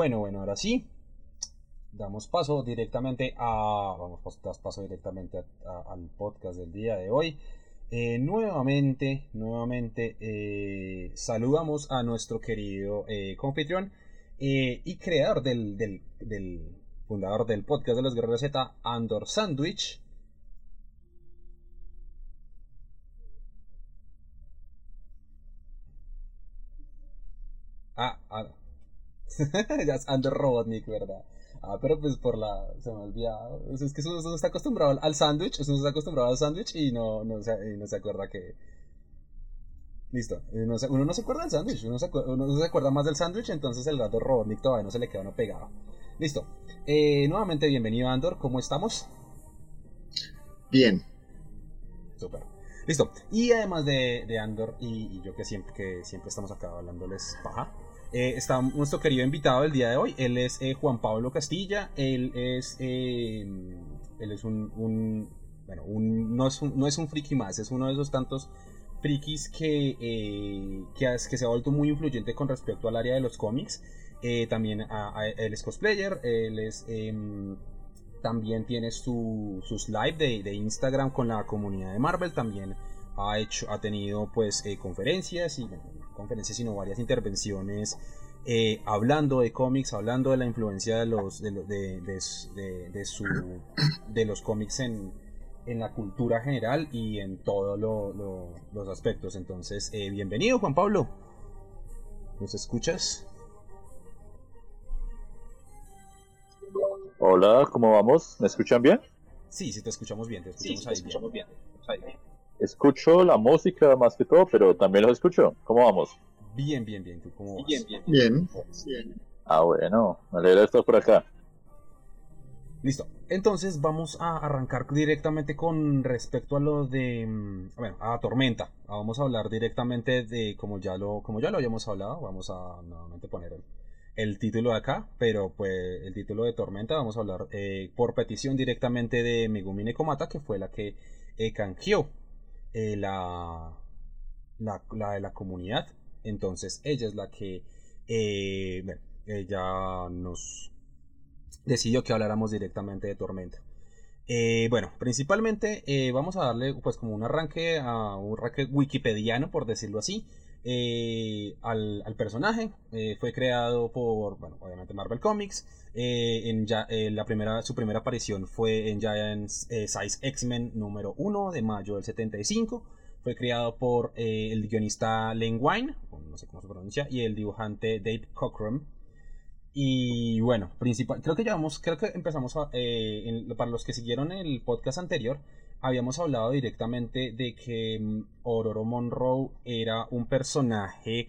bueno, bueno, ahora sí. Damos paso directamente a. Vamos, paso directamente al podcast del día de hoy. Eh, nuevamente, nuevamente eh, saludamos a nuestro querido eh, confitrión y creador del, del, del, fundador del podcast de los Guerreros Z, Andor Sandwich. Ah, ah. ya es Andor Robotnik, ¿verdad? Ah, pero pues por la. Se me olvida. Es que uno, está acostumbrado al sándwich. Uno está acostumbrado al sándwich y no, no, se, no se acuerda que. Listo. Uno, uno no se acuerda del sándwich. Uno, se acuerda más del sándwich. Entonces el rato Robotnik todavía no se le queda uno pegado. Listo. Eh, nuevamente bienvenido Andor. ¿Cómo estamos? Bien. Super. Listo. Y además de, de Andor y, y, yo que siempre, que siempre estamos acá hablándoles paja. Eh, está nuestro querido invitado del día de hoy. Él es eh, Juan Pablo Castilla. Él es, eh, él es un, bueno, un, no, es un, no es un friki más, es uno de esos tantos frikis que, que, que, se ha vuelto muy influyente con respecto al área de los cómics. también él es cosplayer, él es, em, también tiene su, sus live de, de, Instagram con la comunidad de Marvel. También ha, hecho, ha tenido pues conferencias y conferencias, sino varias intervenciones eh, hablando de cómics, hablando de la influencia de los, de, de, de, su, de los cómics en, en, la cultura general y en todos los aspectos. Entonces, eh, bienvenido Juan Pablo. ¿Nos escuchas? Hola, ¿cómo vamos? ¿Me escuchan bien? Sí, sí, te escuchamos bien, te escuchamos, bien. bien escucho la música más que todo, pero también los escucho. ¿Cómo vamos? Bien, bien, bien. ¿Tú cómo vas? Bien, bien. Bien. Ah, bueno, me alegra estar por acá. Listo. Entonces vamos a arrancar directamente con respecto a lo de, mm, bueno, a Tormenta. Vamos a hablar directamente de, como ya lo, como ya lo habíamos hablado, vamos a nuevamente poner el, título de acá, pero pues el título de Tormenta vamos a hablar eh, por petición directamente de Megumi Nekomata, que fue la que eh, canjeó eh, la, la, de la comunidad. Entonces ella es la que, eh, bueno, ella nos decidió que habláramos directamente de Tormenta. Eh, bueno, principalmente vamos a darle pues como un arranque a un arranque wikipediano, por decirlo así, al, al, personaje. fue creado por, bueno, obviamente Marvel Comics. en ya, la primera, su primera aparición fue en Giants Size X-Men número 1 de mayo del 75. Fue creado por eh, el guionista Len Wine, no sé cómo se pronuncia, y el dibujante Dave Cockrum. Y bueno, principal, creo que creo que empezamos eh, para los que siguieron el podcast anterior, habíamos hablado directamente de que mm, Ororo Monroe era un personaje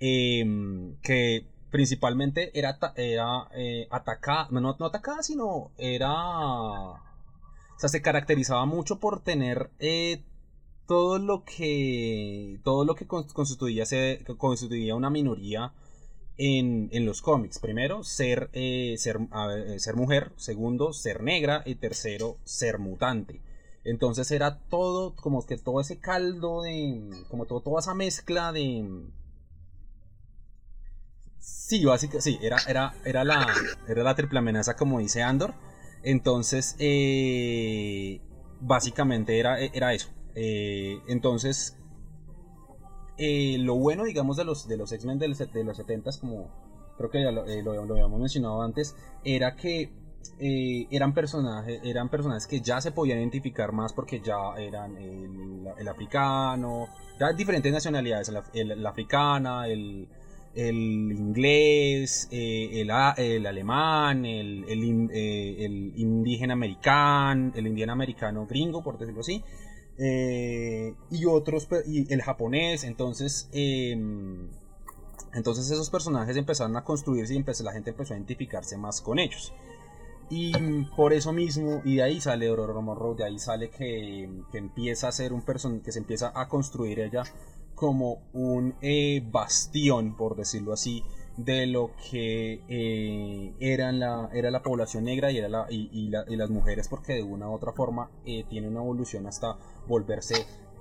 em, que principalmente era, era eh, atacada, no, no atacada, sino era... O sea, se caracterizaba mucho por tener todo lo que todo lo que constituía, se, constituía una minoría en, en los cómics. Primero, ser, eh, ser, ser mujer. Segundo, ser negra. Y tercero, ser mutante. Entonces era todo, como que todo ese caldo de. Como todo, toda esa mezcla de. Sí, básicamente, sí, era, era, era, la, era la triple amenaza, como dice Andor. Entonces, eh, básicamente era, era eso. Eh, entonces, eh, lo bueno, digamos, de los, de los X-Men de los, 70 como creo que ya lo, habíamos mencionado antes, era que eran personajes eran personajes que ya se podían identificar más porque ya eran el, africano, diferentes nacionalidades, el, africana, el, inglés, el, el, alemán, el, el, indígena americano, el indígena americano gringo, por decirlo así, eh, y otros, y el japonés, entonces, em, entonces esos personajes empezaron a construirse y la gente empezó a identificarse más con ellos. Y por eso mismo, y de ahí sale Aurora Monroe, de ahí sale que, que, empieza a ser un personaje, que se empieza a construir ella como un eh, bastión, por decirlo así, de lo que eh, la, era la población negra y, era la, y, las mujeres, porque de una u otra forma eh, tiene una evolución hasta volverse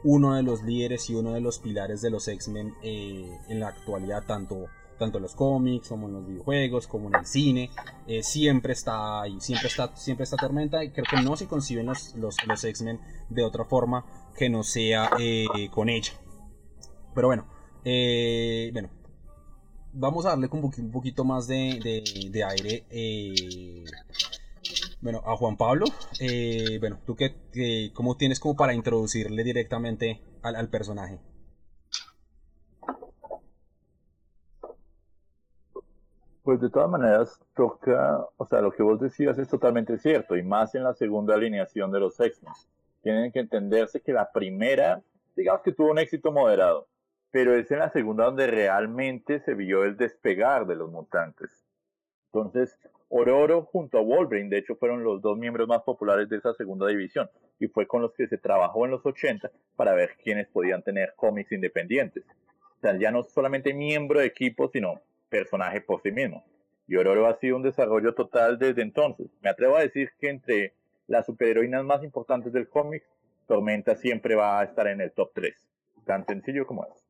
uno de los líderes y uno de los pilares de los X-Men eh, en la actualidad, tanto tanto en los cómics como en los videojuegos, como en el cine, eh, siempre está ahí, siempre está, siempre está Tormenta y creo que no se conciben los, los, los X-Men de otra forma que no sea eh, con ella. Pero bueno, eh, bueno, vamos a darle un poquito más de, de, aire. bueno, a Juan Pablo, bueno, tú qué, cómo tienes como para introducirle directamente al personaje. Pues de todas maneras, toca, o sea, lo que vos decías es totalmente cierto, y más en la segunda alineación de los X-Men. Tienen que entenderse que la primera, digamos que tuvo un éxito moderado, pero es en la segunda donde realmente se vio el despegar de los mutantes. Entonces, Ororo junto a Wolverine, de hecho, fueron los dos miembros más populares de esa segunda división, y fue con los que se trabajó en los 80 para ver quiénes podían tener cómics independientes. O sea, ya no solamente miembro de equipo, sino personaje por sí mismo. Y Ororo ha sido un desarrollo total desde entonces. Me atrevo a decir que entre las superheroínas más importantes del cómic, Tormenta siempre va a estar en el top 3. Tan sencillo como es.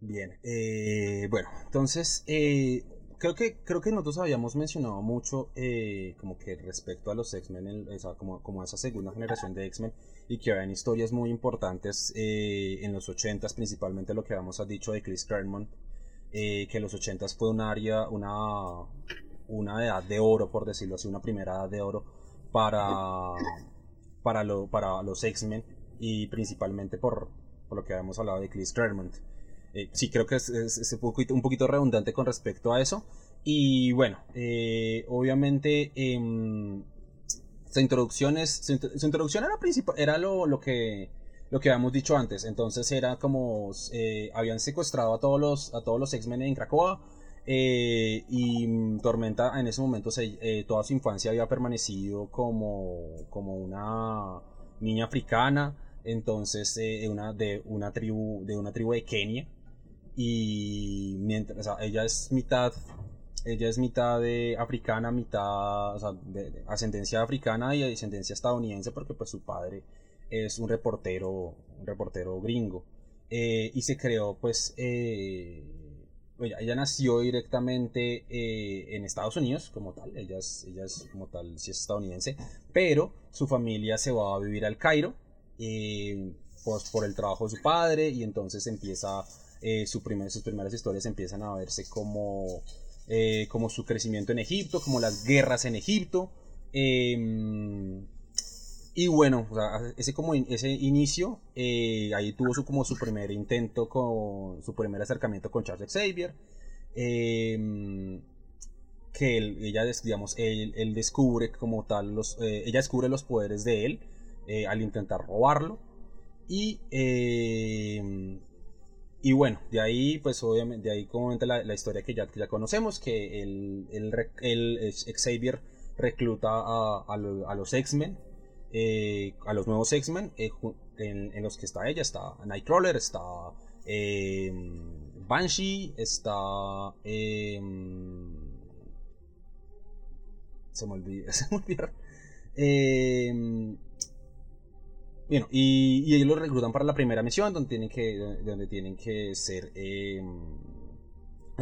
Bien, eh, bueno, entonces eh, creo que creo que nosotros habíamos mencionado mucho eh, como que respecto a los X-Men, como, como a esa segunda generación de X-Men y que habían historias muy importantes eh, en los 80s, principalmente lo que habíamos dicho de Chris Claremont, eh, que los 80s fue un área, una, una edad de oro, por decirlo así, una primera edad de oro para, para, lo, para los X-Men y principalmente por, por, lo que habíamos hablado de Chris Claremont. Eh, sí, creo que es, es, un, poquito, un, poquito, redundante con respecto a eso. Y bueno, obviamente em, su introducción, es, su, introducción era, era lo, lo, que, lo que habíamos dicho antes. Entonces era como eh, habían secuestrado a todos los, a todos los X-Men en Cracoa. Eh, y Tormenta en ese momento eh, toda su infancia había permanecido como, como una niña africana. Entonces una, de, una tribu, de una tribu de Kenia. Y mientras, ella es mitad ella es mitad de africana, mitad, de, ascendencia africana y ascendencia estadounidense porque pues su padre es un reportero, un reportero gringo. Eh, y se creó pues, eh, ella, nació directamente eh, en Estados Unidos como tal, ella es, ella es como tal, sí es estadounidense, pero su familia se va a vivir al Cairo pues, por el trabajo de su padre y entonces empieza, su primer, sus primeras historias empiezan a verse como eh, como su crecimiento en Egipto, como las guerras en Egipto. Em, y bueno, ese, como ese inicio, eh, ahí tuvo su, como su primer intento con su primer acercamiento con Charles Xavier. Em, que él, ella, digamos, él, descubre como tal, los, eh, ella descubre los poderes de él al intentar robarlo. Y em, y bueno, de ahí, pues obviamente, de ahí comenta la, la historia que ya, ya conocemos, que el, el, el Xavier recluta a, los X-Men, eh, a los nuevos X-Men, eh, en, los que está ella, está Nightcrawler, está eh, Banshee, está... Em, se me olvidó, se me olvidó. Bueno, y, ellos los reclutan para la primera misión, donde tienen que, donde tienen que ser, eh,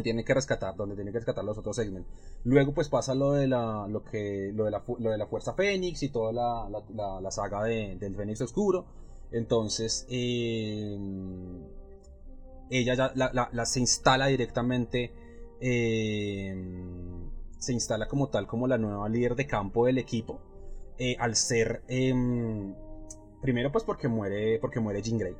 tienen que rescatar, donde tienen que rescatar los otros X-Men. Luego, pues pasa lo de la, lo que, lo de la, lo de la Fuerza Fénix y toda la, la, la saga de, del Fénix Oscuro. Entonces, eh, ella ya la, se instala directamente, eh, se instala como tal, como la nueva líder de campo del equipo, eh, al ser em, Primero pues porque muere, porque muere Jean Grey.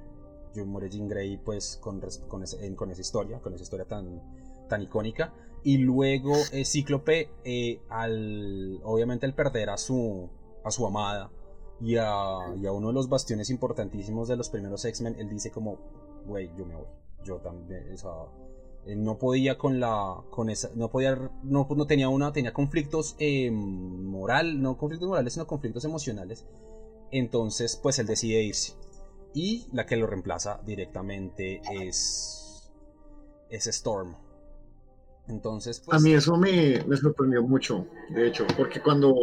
Muere Jean Grey pues con, con, con, esa historia, con esa historia tan, tan icónica. Y luego eh, Cíclope, eh, al, obviamente al perder a su, a su amada y a, y a uno de los bastiones importantísimos de los primeros X-Men, él dice como, güey, yo me voy. Yo también, o sea, no podía con la con esa no podía no, no tenía una tenía conflictos eh, moral no conflictos morales sino conflictos emocionales entonces, pues él decide irse. Y la que lo reemplaza directamente es, es Storm. Entonces, pues... A mí eso me, me, sorprendió mucho, de hecho, porque cuando,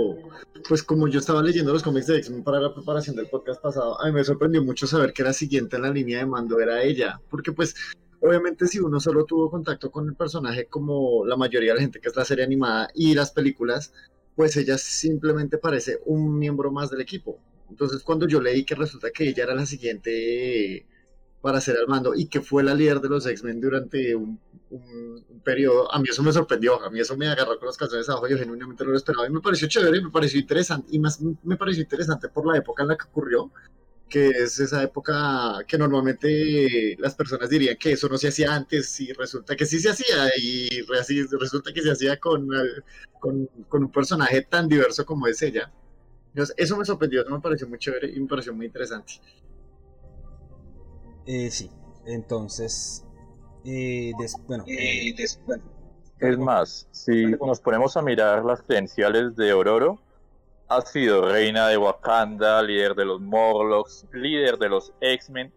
pues como yo estaba leyendo los cómics de X-Men para la preparación del podcast pasado, a mí me sorprendió mucho saber que la siguiente en la línea de mando era ella, porque pues obviamente si uno solo tuvo contacto con el personaje como la mayoría de la gente que es la serie animada y las películas, pues ella simplemente parece un miembro más del equipo. Entonces cuando yo leí que resulta que ella era la siguiente para ser al mando y que fue la líder de los X-Men durante un, periodo, a mí eso me sorprendió, a mí eso me agarró con los calzones abajo, yo genuinamente no lo esperaba y me pareció chévere, me pareció interesante y más me pareció interesante por la época en la que ocurrió, que es esa época que normalmente las personas dirían que eso no se hacía antes y resulta que sí se hacía y resulta que se hacía con, con, con un personaje tan diverso como es ella. Entonces, eso me sorprendió, eso me pareció muy chévere y me pareció muy interesante. Eh, sí, entonces, eh, bueno, eh, es más, si nos ponemos a mirar las credenciales de Ororo, ha sido reina de Wakanda, líder de los Morlocks, líder de los X-Men,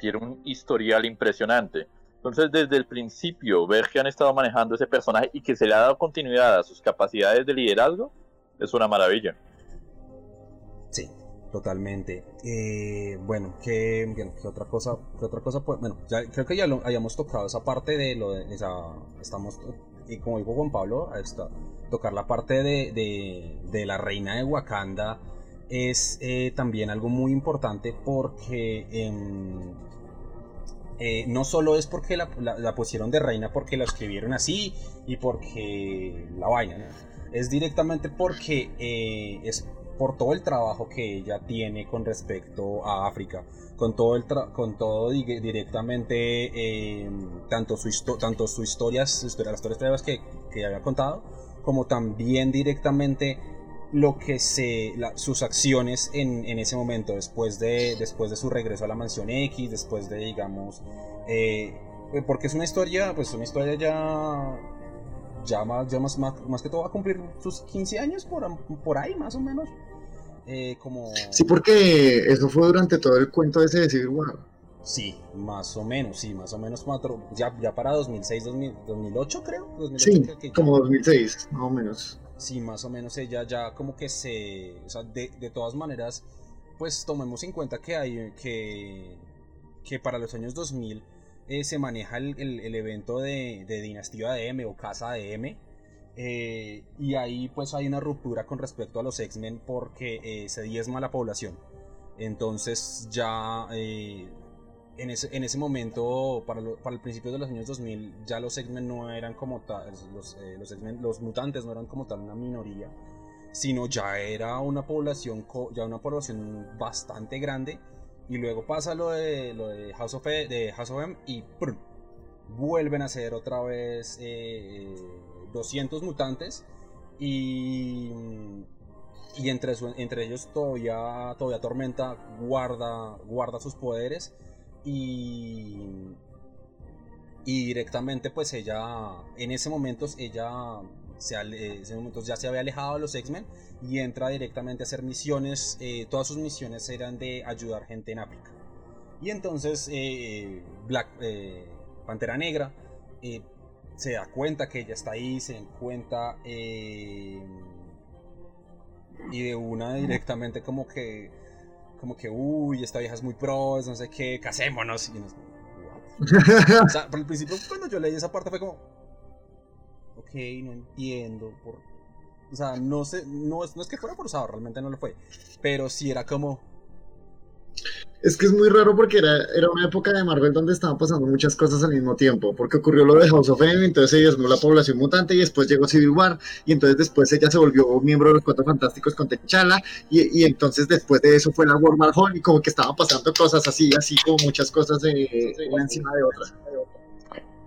tiene un historial impresionante. Entonces, desde el principio, ver que han estado manejando ese personaje y que se le ha dado continuidad a sus capacidades de liderazgo, es una maravilla. Totalmente. Eh, bueno, ¿qué, otra cosa? ¿Qué otra cosa? Pues, bueno, ya, creo que ya lo hayamos tocado esa parte de lo de estamos, y como dijo Juan Pablo, está, tocar la parte de, de, la reina de Wakanda es eh, también algo muy importante porque em, eh, no solo es porque la, pusieron de reina porque la escribieron así y porque la vaina, es directamente porque es por todo el trabajo que ella tiene con respecto a África, con todo, el con todo directamente, eh, tanto, su tanto su historia, su historia, las historias que, que había contado, como también directamente lo que se sus acciones en, en, ese momento después de después de su regreso a la mansión X después de digamos eh, porque es una historia pues una historia ya ya más, ya más, más, que todo va a cumplir sus 15 años por, por ahí, más o menos. Eh, como... Sí, porque eso fue durante todo el cuento de ese de Civil War. Sí, más o menos, sí, más o menos cuatro, ya, ya para 2006, 2008 creo. sí, como 2006, más o menos. Sí, más o menos ella ya como que se, o sea, de, de todas maneras, pues tomemos en cuenta que hay, que, que para los años 2000 eh, se maneja el, el, evento de, de, Dinastía de M o Casa de M. Eh, y ahí pues hay una ruptura con respecto a los X-Men porque eh, se diezma la población. Entonces ya en, ese, en ese momento, para, para el principio de los años 2000, ya los X-Men no eran como tal, los, los, los mutantes no eran como tal una minoría, sino ya era una población, ya una población bastante grande y luego pasa lo de, lo de House of, e, de House of M y vuelven a ser otra vez 200 eh, mutantes. Y, y entre, entre ellos todavía, todavía Tormenta guarda, guarda sus poderes. Y, y directamente pues ella, en ese momento ella se, en ese momento ya se había alejado de los X-Men y entra directamente a hacer misiones. Eh, todas sus misiones eran de ayudar gente en África. Y entonces eh, Black eh, Pantera Negra se da cuenta que ella está ahí, se da cuenta y de una directamente como que como que uy esta vieja es muy pro, no sé qué, casémonos. Y o sea, por el principio cuando yo leí esa parte fue como ok, no entiendo por o sea, no, sé, no, es, no es que fuera forzado, realmente no lo fue. Pero sí era como. Es que es muy raro porque era, era una época de Marvel donde estaban pasando muchas cosas al mismo tiempo. Porque ocurrió lo de House of M, entonces ella desnudó la población mutante y después llegó Civil War. Y entonces después ella se volvió miembro de los Cuatro Fantásticos con T'Challa. Y, y, entonces después de eso fue la War Hall y como que estaban pasando cosas así, así como muchas cosas de, una encima de otra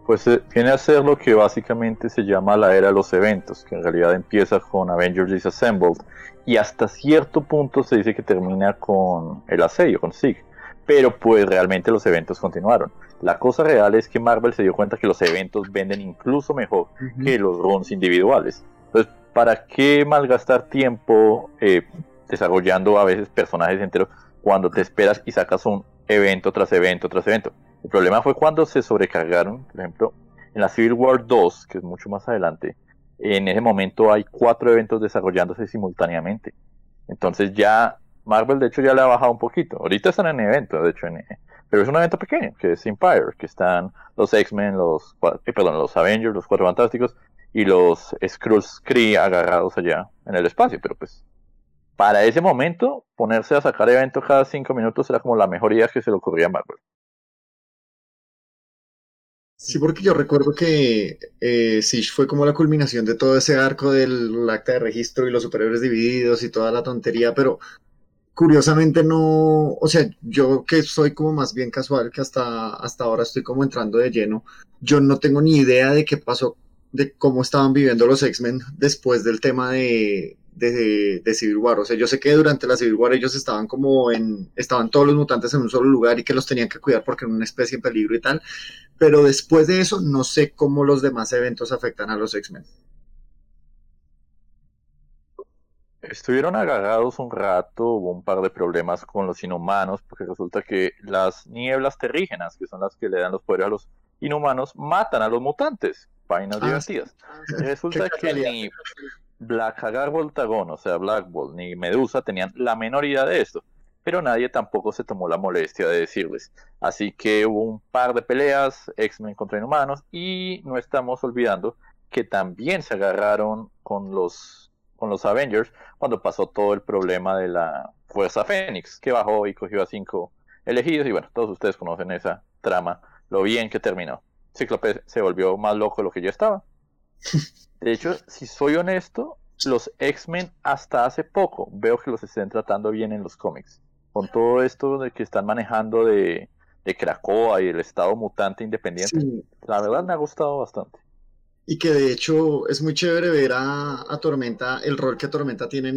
pues eh, viene a ser lo que básicamente se llama la era de los eventos, que en realidad empieza con Avengers Disassembled y hasta cierto punto se dice que termina con el asedio, con Sig. Pero pues realmente los eventos continuaron. La cosa real es que Marvel se dio cuenta que los eventos venden incluso mejor que los runs individuales. Entonces, ¿para qué malgastar tiempo eh, desarrollando a veces personajes enteros cuando te esperas y sacas un evento tras evento tras evento? El problema fue cuando se sobrecargaron, por ejemplo, en la Civil War 2, que es mucho más adelante, en ese momento hay cuatro eventos desarrollándose simultáneamente. Entonces ya Marvel de hecho ya le ha bajado un poquito. Ahorita están en eventos, de hecho, Pero es un evento pequeño, que es Empire, que están los X-Men, los, eh, perdón, los Avengers, los Cuatro Fantásticos y los Skrulls Kree agarrados allá en el espacio. Pero pues, para ese momento, ponerse a sacar eventos cada cinco minutos era como la mejor idea que se le ocurría a Marvel. Sí, porque yo recuerdo que eh, fue como la culminación de todo ese arco del acta de registro y los superhéroes divididos y toda la tontería, pero curiosamente no, o sea, yo que soy como más bien casual, que hasta, hasta ahora estoy como entrando de lleno, yo no tengo ni idea de qué pasó, de cómo estaban viviendo los X-Men después del tema de, de, Civil War. O sea, yo sé que durante la Civil War ellos estaban como en, estaban todos los mutantes en un solo lugar y que los tenían que cuidar porque eran una especie en peligro y tal, pero después de eso no sé cómo los demás eventos afectan a los X-Men. Estuvieron agarrados un rato, hubo un par de problemas con los inhumanos, porque resulta que las nieblas terrígenas, que son las que le dan los poderes a los inhumanos, matan a los mutantes. Vainas ah, divertidas. Ah, resulta que ni Black Hagar Voltagón, o sea, Black Bolt, ni Medusa tenían la menor idea de esto, pero nadie tampoco se tomó la molestia de decirles. Así que hubo un par de peleas, X-Men contra inhumanos, y no estamos olvidando que también se agarraron con los con los Avengers cuando pasó todo el problema de la Fuerza Fénix, que bajó y cogió a cinco elegidos. Y bueno, todos ustedes conocen esa trama, lo bien que terminó. Cíclope se volvió más loco de lo que ya estaba. De hecho, si soy honesto, los X-Men hasta hace poco veo que los estén tratando bien en los cómics. Con todo esto de que están manejando de, de Krakoa y el estado mutante independiente, la verdad me ha gustado bastante. Y que de hecho es muy chévere ver a, Tormenta, el rol que Tormenta tiene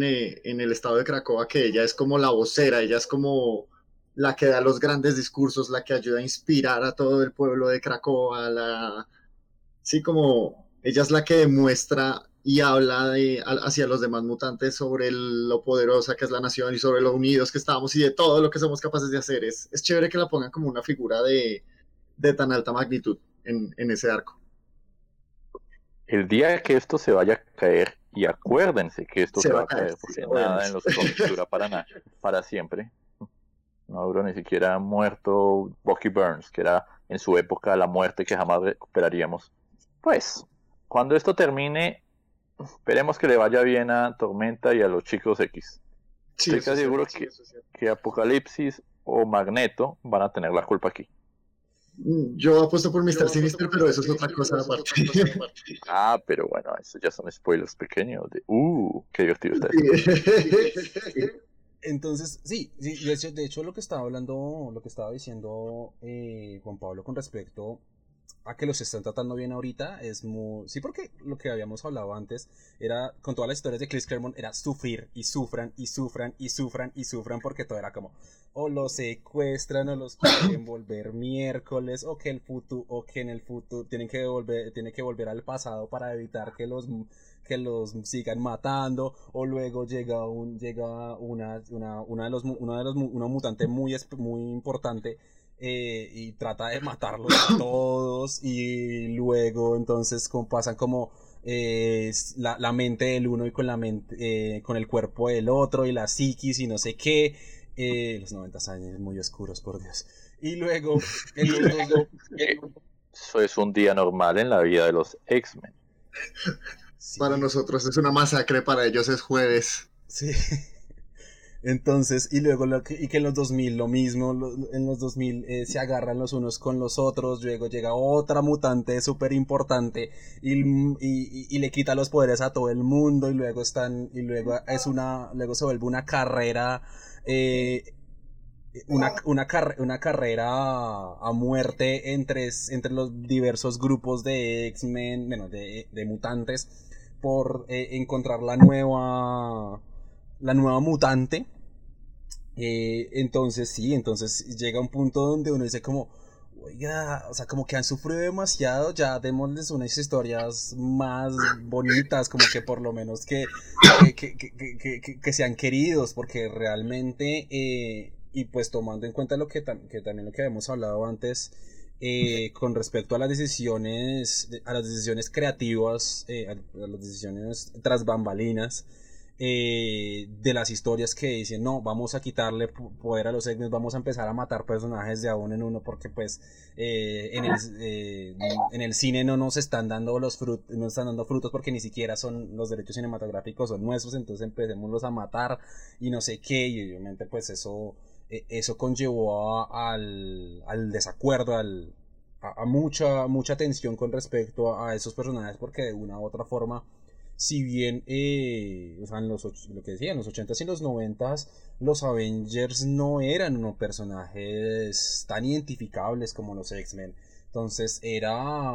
en, el estado de Cracoa, que ella es como la vocera, ella es como la que da los grandes discursos, la que ayuda a inspirar a todo el pueblo de Cracoa, la... Sí, como ella es la que demuestra y habla de, hacia los demás mutantes sobre lo poderosa que es la nación y sobre lo unidos que estamos y de todo lo que somos capaces de hacer. Es, es chévere que la pongan como una figura de, de tan alta magnitud en, en ese arco el día que esto se vaya a caer, y acuérdense que esto se, va a caer, porque nada en los cómics dura para nada, para siempre. No duró ni siquiera muerto Bucky Burns, que era en su época la muerte que jamás recuperaríamos. Pues, cuando esto termine, esperemos que le vaya bien a Tormenta y a los chicos X. Estoy casi seguro que, que Apocalipsis o Magneto van a tener la culpa aquí. Yo apuesto por Mr. Sinister, pero eso es otra cosa aparte. ah, pero bueno, eso ya son spoilers pequeños. De, uh, qué divertido está Entonces, sí, sí de, hecho, de hecho lo que estaba hablando, lo que estaba diciendo eh, Juan Pablo con respecto a que los están tratando bien ahorita es muy... Sí, porque lo que habíamos hablado antes era, con todas las historias de Chris Claremont, era sufrir y sufran y sufran y sufran y sufran porque todo era como, o los secuestran o los quieren volver miércoles o que el futuro, o que en el futuro tienen que volver, que volver al pasado para evitar que los que los sigan matando o luego llega un llega una una, una de los uno de los una mutante muy muy importante eh, y trata de matarlos a todos y luego entonces como pasan como eh, la, la, mente del uno y con la mente eh, con el cuerpo del otro y la psiquis y no sé qué los 90 años muy oscuros por Dios. Y luego, eso es un día normal en la vida de los X-Men. Para nosotros es una masacre para ellos es jueves. Sí. Entonces, y luego lo que, y que en los 2000 lo mismo, en los 2000 eh, se agarran los unos con los otros, luego llega otra mutante súper importante y, y, y, le quita los poderes a todo el mundo y luego están, y luego es una, luego se vuelve una carrera, eh, una, una, una, carrera a muerte entre, entre los diversos grupos de X-Men, bueno, de, de mutantes por eh, encontrar la nueva la nueva mutante. Eh, entonces sí, entonces llega un punto donde uno dice como, oiga, o sea, como que han sufrido demasiado, ya démosles unas historias más bonitas, como que por lo menos que, que, que, que sean queridos, porque realmente, eh, y pues tomando en cuenta lo que, que también lo que habíamos hablado antes, eh, con respecto a las decisiones, a las decisiones creativas, a, las decisiones tras bambalinas, eh, de las historias que dicen, no, vamos a quitarle poder a los x vamos a empezar a matar personajes de a uno en uno porque pues eh, en, el, eh, en el cine no nos están dando los frutos, no están dando frutos porque ni siquiera son los derechos cinematográficos son nuestros, entonces empecémoslos a matar y no sé qué, y obviamente pues eso, eso conllevó al, al desacuerdo, al, a, mucha, mucha tensión con respecto a esos personajes porque de una u otra forma si bien, eh, o sea, en los, lo que decía, en los 80s y los 90s, los Avengers no eran unos personajes tan identificables como los X-Men. Entonces era,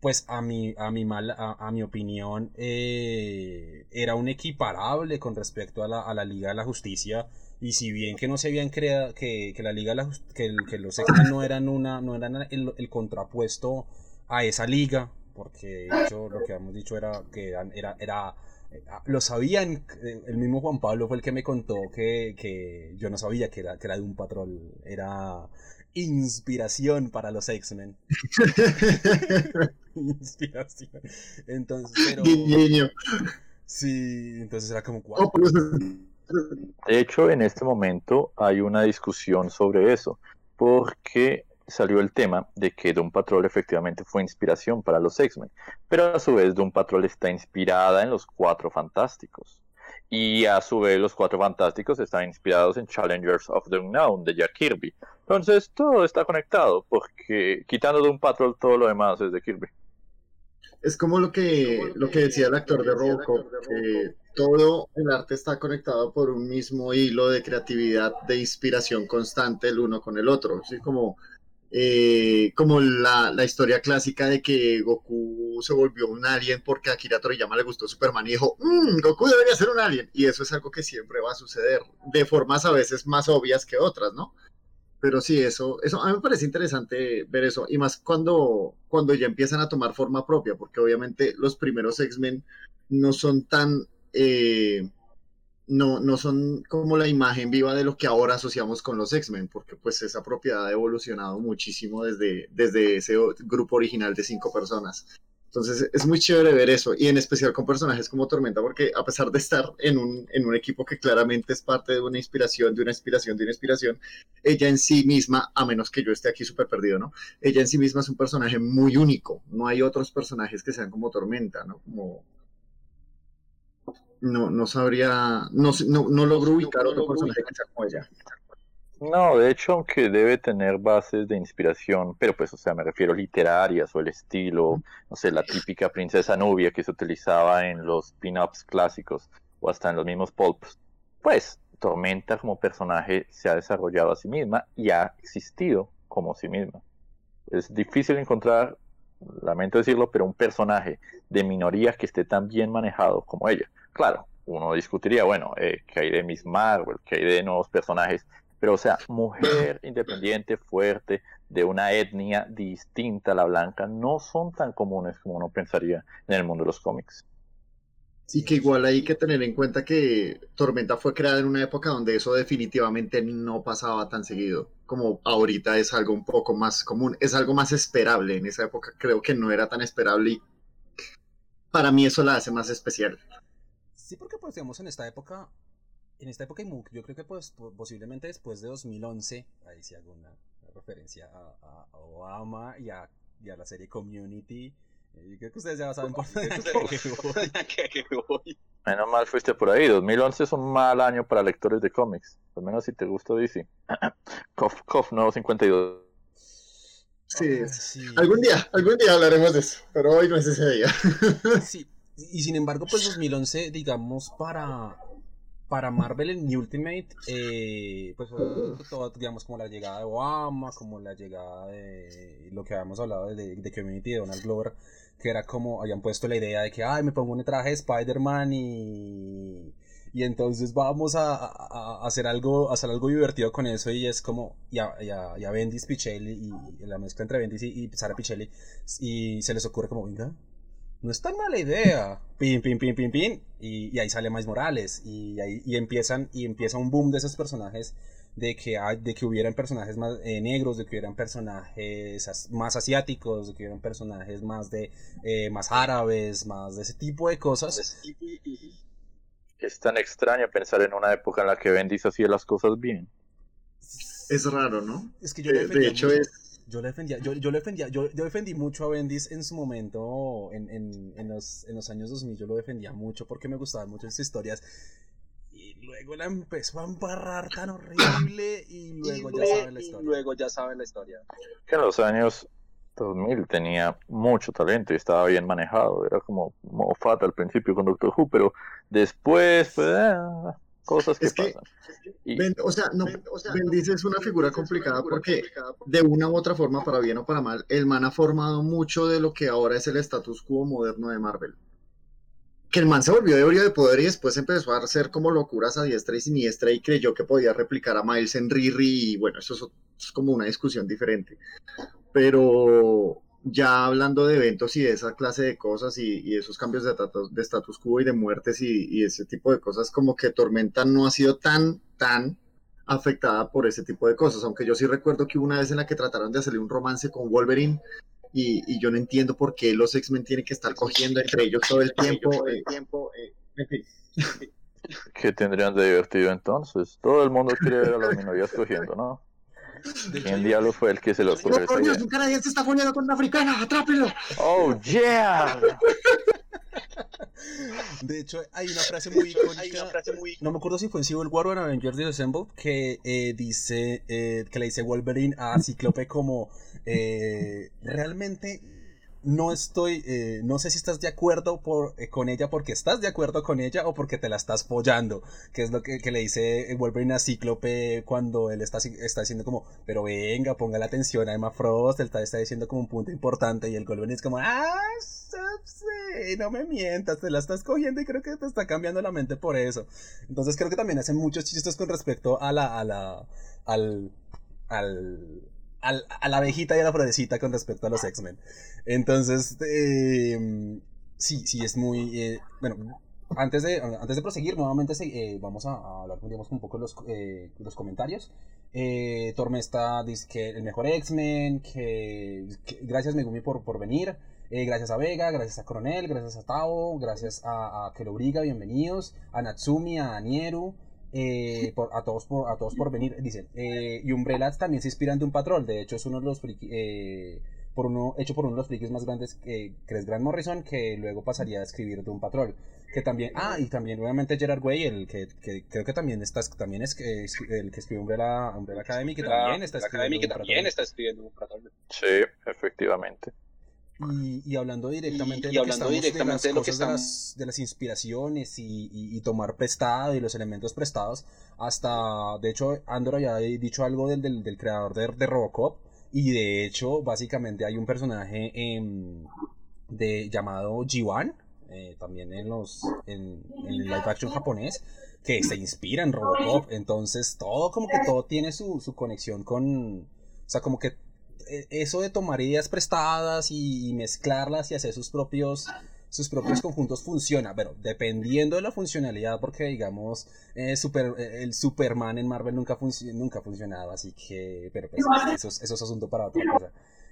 pues a mi, a mi, mal, a, mi opinión, eh, era un equiparable con respecto a la, a la Liga de la Justicia. Y si bien que no se habían creado, que, que la Liga de la que, los X-Men no eran, una, no eran el contrapuesto a esa liga, porque de hecho lo que habíamos dicho era que era, era, eh, lo sabían, eh, el mismo Juan Pablo fue el que me contó que, que yo no sabía que era, que era de un patrón, era inspiración para los X-Men. inspiración. Entonces, pero... Sí, entonces era como... Oh, de hecho, en este momento hay una discusión sobre eso, porque salió el tema de que Doom Patrol efectivamente fue inspiración para los X-Men, pero a su vez Doom Patrol está inspirada en los Cuatro Fantásticos. Y a su vez los Cuatro Fantásticos están inspirados en Challengers of the Unknown de Jack Kirby. Entonces todo está conectado, porque quitando Doom Patrol todo lo demás es de Kirby. Es como lo que, lo que decía el actor de Robocop, que todo el arte está conectado por un mismo hilo de creatividad, de inspiración constante el uno con el otro. Así como eh, como la, la, historia clásica de que Goku se volvió un alien porque a Akira Toriyama le gustó Superman y dijo, mmm, Goku debería ser un alien. Y eso es algo que siempre va a suceder, de formas a veces más obvias que otras, ¿no? Pero sí, eso, eso a mí me parece interesante ver eso, y más cuando, cuando ya empiezan a tomar forma propia, porque obviamente los primeros X-Men no son tan... Eh, no, no son como la imagen viva de lo que ahora asociamos con los X-Men, porque pues esa propiedad ha evolucionado muchísimo desde, desde ese grupo original de cinco personas. Entonces es muy chévere ver eso, y en especial con personajes como Tormenta, porque a pesar de estar en un, en un equipo que claramente es parte de una inspiración, de una inspiración, de una inspiración, ella en sí misma, a menos que yo esté aquí súper perdido, ¿no? Ella en sí misma es un personaje muy único, no hay otros personajes que sean como Tormenta, ¿no? Como, no, no sabría, no, no, no logro ubicar otro personaje que sea como ella. No, de hecho, aunque debe tener bases de inspiración, pero pues, o sea, me refiero literarias o el estilo, no sé, la típica princesa Nubia que se utilizaba en los pin-ups clásicos o hasta en los mismos pulps. Pues, Tormenta como personaje se ha desarrollado a sí misma y ha existido como sí misma. Es difícil encontrar, lamento decirlo, pero un personaje de minoría que esté tan bien manejado como ella. Claro, uno discutiría, bueno, eh, ¿qué hay de Miss Marvel? ¿Qué hay de nuevos personajes? Pero, o sea, mujer independiente, fuerte, de una etnia distinta a la blanca, no son tan comunes como uno pensaría en el mundo de los cómics. Y que igual hay que tener en cuenta que Tormenta fue creada en una época donde eso definitivamente no pasaba tan seguido, como ahorita es algo un poco más común, es algo más esperable. En esa época creo que no era tan esperable y para mí eso la hace más especial. Sí, porque pues digamos en esta época, en esta época yo creo que pues posiblemente después de 2011, ahí sí hago una, referencia a, Obama y a, la serie Community. Eh, yo creo que ustedes ya saben por qué voy. Menos mal fuiste por ahí. 2011 es un mal año para lectores de cómics. Al menos si te gusta DC. Cof, Cof, nuevo 52. Sí. Ah, sí. Algún día, algún día hablaremos de eso, pero hoy no es ese día. sí, y sin embargo, pues 2011, digamos, para, para Marvel en Ultimate, eh, pues todo, digamos, como la llegada de Obama, como la llegada de lo que habíamos hablado de, de Community de Donald Glover, que era como, habían puesto la idea de que, ay, me pongo un traje de Spider-Man y, y entonces vamos a, a, hacer algo hacer algo divertido con eso y es como ya ya ya Bendis Pichelli y, la mezcla entre Bendis y, y Sara Pichelli y se les ocurre como venga no es tan mala idea. Pin, pin, pin, pin, pin. Y, ahí sale más Morales. Y ahí y empiezan, y empieza un boom de esos personajes. De que, de que hubieran personajes más eh, negros, de que hubieran personajes más asiáticos, de que hubieran personajes más de eh, más árabes, más de ese tipo de cosas. Es tan extraño pensar en una época en la que Bendis hacía las cosas bien. Es raro, ¿no? Es que yo de, de hecho es yo le defendía, yo, yo le defendía, yo, yo, defendí mucho a Bendis en su momento, en, en, en, los, en los años 2000, yo lo defendía mucho porque me gustaban mucho sus historias. Y luego la empezó a embarrar tan horrible y luego ya saben la historia. luego ya saben la historia. Que en los años 2000 tenía mucho talento y estaba bien manejado. Era como Moffat al principio con Doctor Who, pero después, pues, eh, cosas que, pasan. o sea, no, Bendis es una figura complicada porque de una u otra forma, para bien o para mal, el man ha formado mucho de lo que ahora es el status quo moderno de Marvel. Que el man se volvió de de poder y después empezó a hacer como locuras a diestra y siniestra y creyó que podía replicar a Miles en Riri y bueno, eso es como una discusión diferente. Pero ya hablando de eventos y de esa clase de cosas y, esos cambios de, status quo y de muertes y, ese tipo de cosas, como que Tormenta no ha sido tan, tan afectada por ese tipo de cosas, aunque yo sí recuerdo que hubo una vez en la que trataron de hacerle un romance con Wolverine y, yo no entiendo por qué los X-Men tienen que estar cogiendo entre ellos todo el tiempo. Tiempo eh, ¿Qué tendrían de divertido entonces? Todo el mundo quiere ver a las minorías cogiendo, ¿no? ¿Quién diablo fue el que se lo ocurrió? ¡Oh, por Dios! Un canadiense está follando con una africana, ¡atrápelo! ¡Oh, yeah! De hecho, hay una frase muy icónica. No me acuerdo si fue en Civil War o en Avengers Assembled que eh, dice eh, que le dice Wolverine a Cíclope como eh, realmente no estoy, eh, no sé si estás de acuerdo por, eh, con ella porque estás de acuerdo con ella o porque te la estás follando, que es lo que, le dice Wolverine a Cíclope cuando él está, está diciendo como, pero venga, ponga la atención a Emma Frost, él está, está diciendo como un punto importante y el Wolverine es como, ah, no me mientas, te la estás cogiendo y creo que te está cambiando la mente por eso. Entonces creo que también hacen muchos chistes con respecto a la, a la, al, al, a la abejita y a la florecita con respecto a los X-Men. Entonces, eh, sí, sí, es muy... Eh, bueno, antes de, antes de proseguir, nuevamente eh, vamos a, hablar digamos, un poco los, los comentarios. Tormesta dice que el mejor X-Men, que, gracias Megumi por, por venir. gracias a Vega, gracias a Coronel, gracias a Tao, gracias a, a Kelobriga, bienvenidos. A Natsumi, a Nieru. Eh, por, a, todos por, a todos por venir, dicen. Eh, y Umbrella también se inspiran de un patrón, de hecho es uno de los eh, por uno, hecho por uno de los frikis más grandes que, es Grant Morrison, que luego pasaría a escribir de un patrón. Que también, ah, y también obviamente Gerard Way, el que, que creo que también está, también es el que escribió Umbrella, Umbrella Academy, que también está escribiendo, que también está escribiendo un patrón. Sí, efectivamente. Y, hablando directamente, de, lo hablando que directamente de, las de, las, de las inspiraciones y, y, tomar prestado y los elementos prestados, hasta, de hecho, Andor ya ha dicho algo del, del, del creador de, de, Robocop, y de hecho, básicamente hay un personaje de, llamado G1, eh, también en los en, en, el live action japonés, que se inspira en Robocop, entonces todo como que todo tiene su, su conexión con, o sea, como que eso de tomar ideas prestadas y, mezclarlas y hacer sus propios sus propios conjuntos funciona, pero dependiendo de la funcionalidad, porque digamos, eh, super, eh, el Superman en Marvel nunca, nunca ha funcionado, así que, pero pues, eso, es, eso es asunto para otra cosa.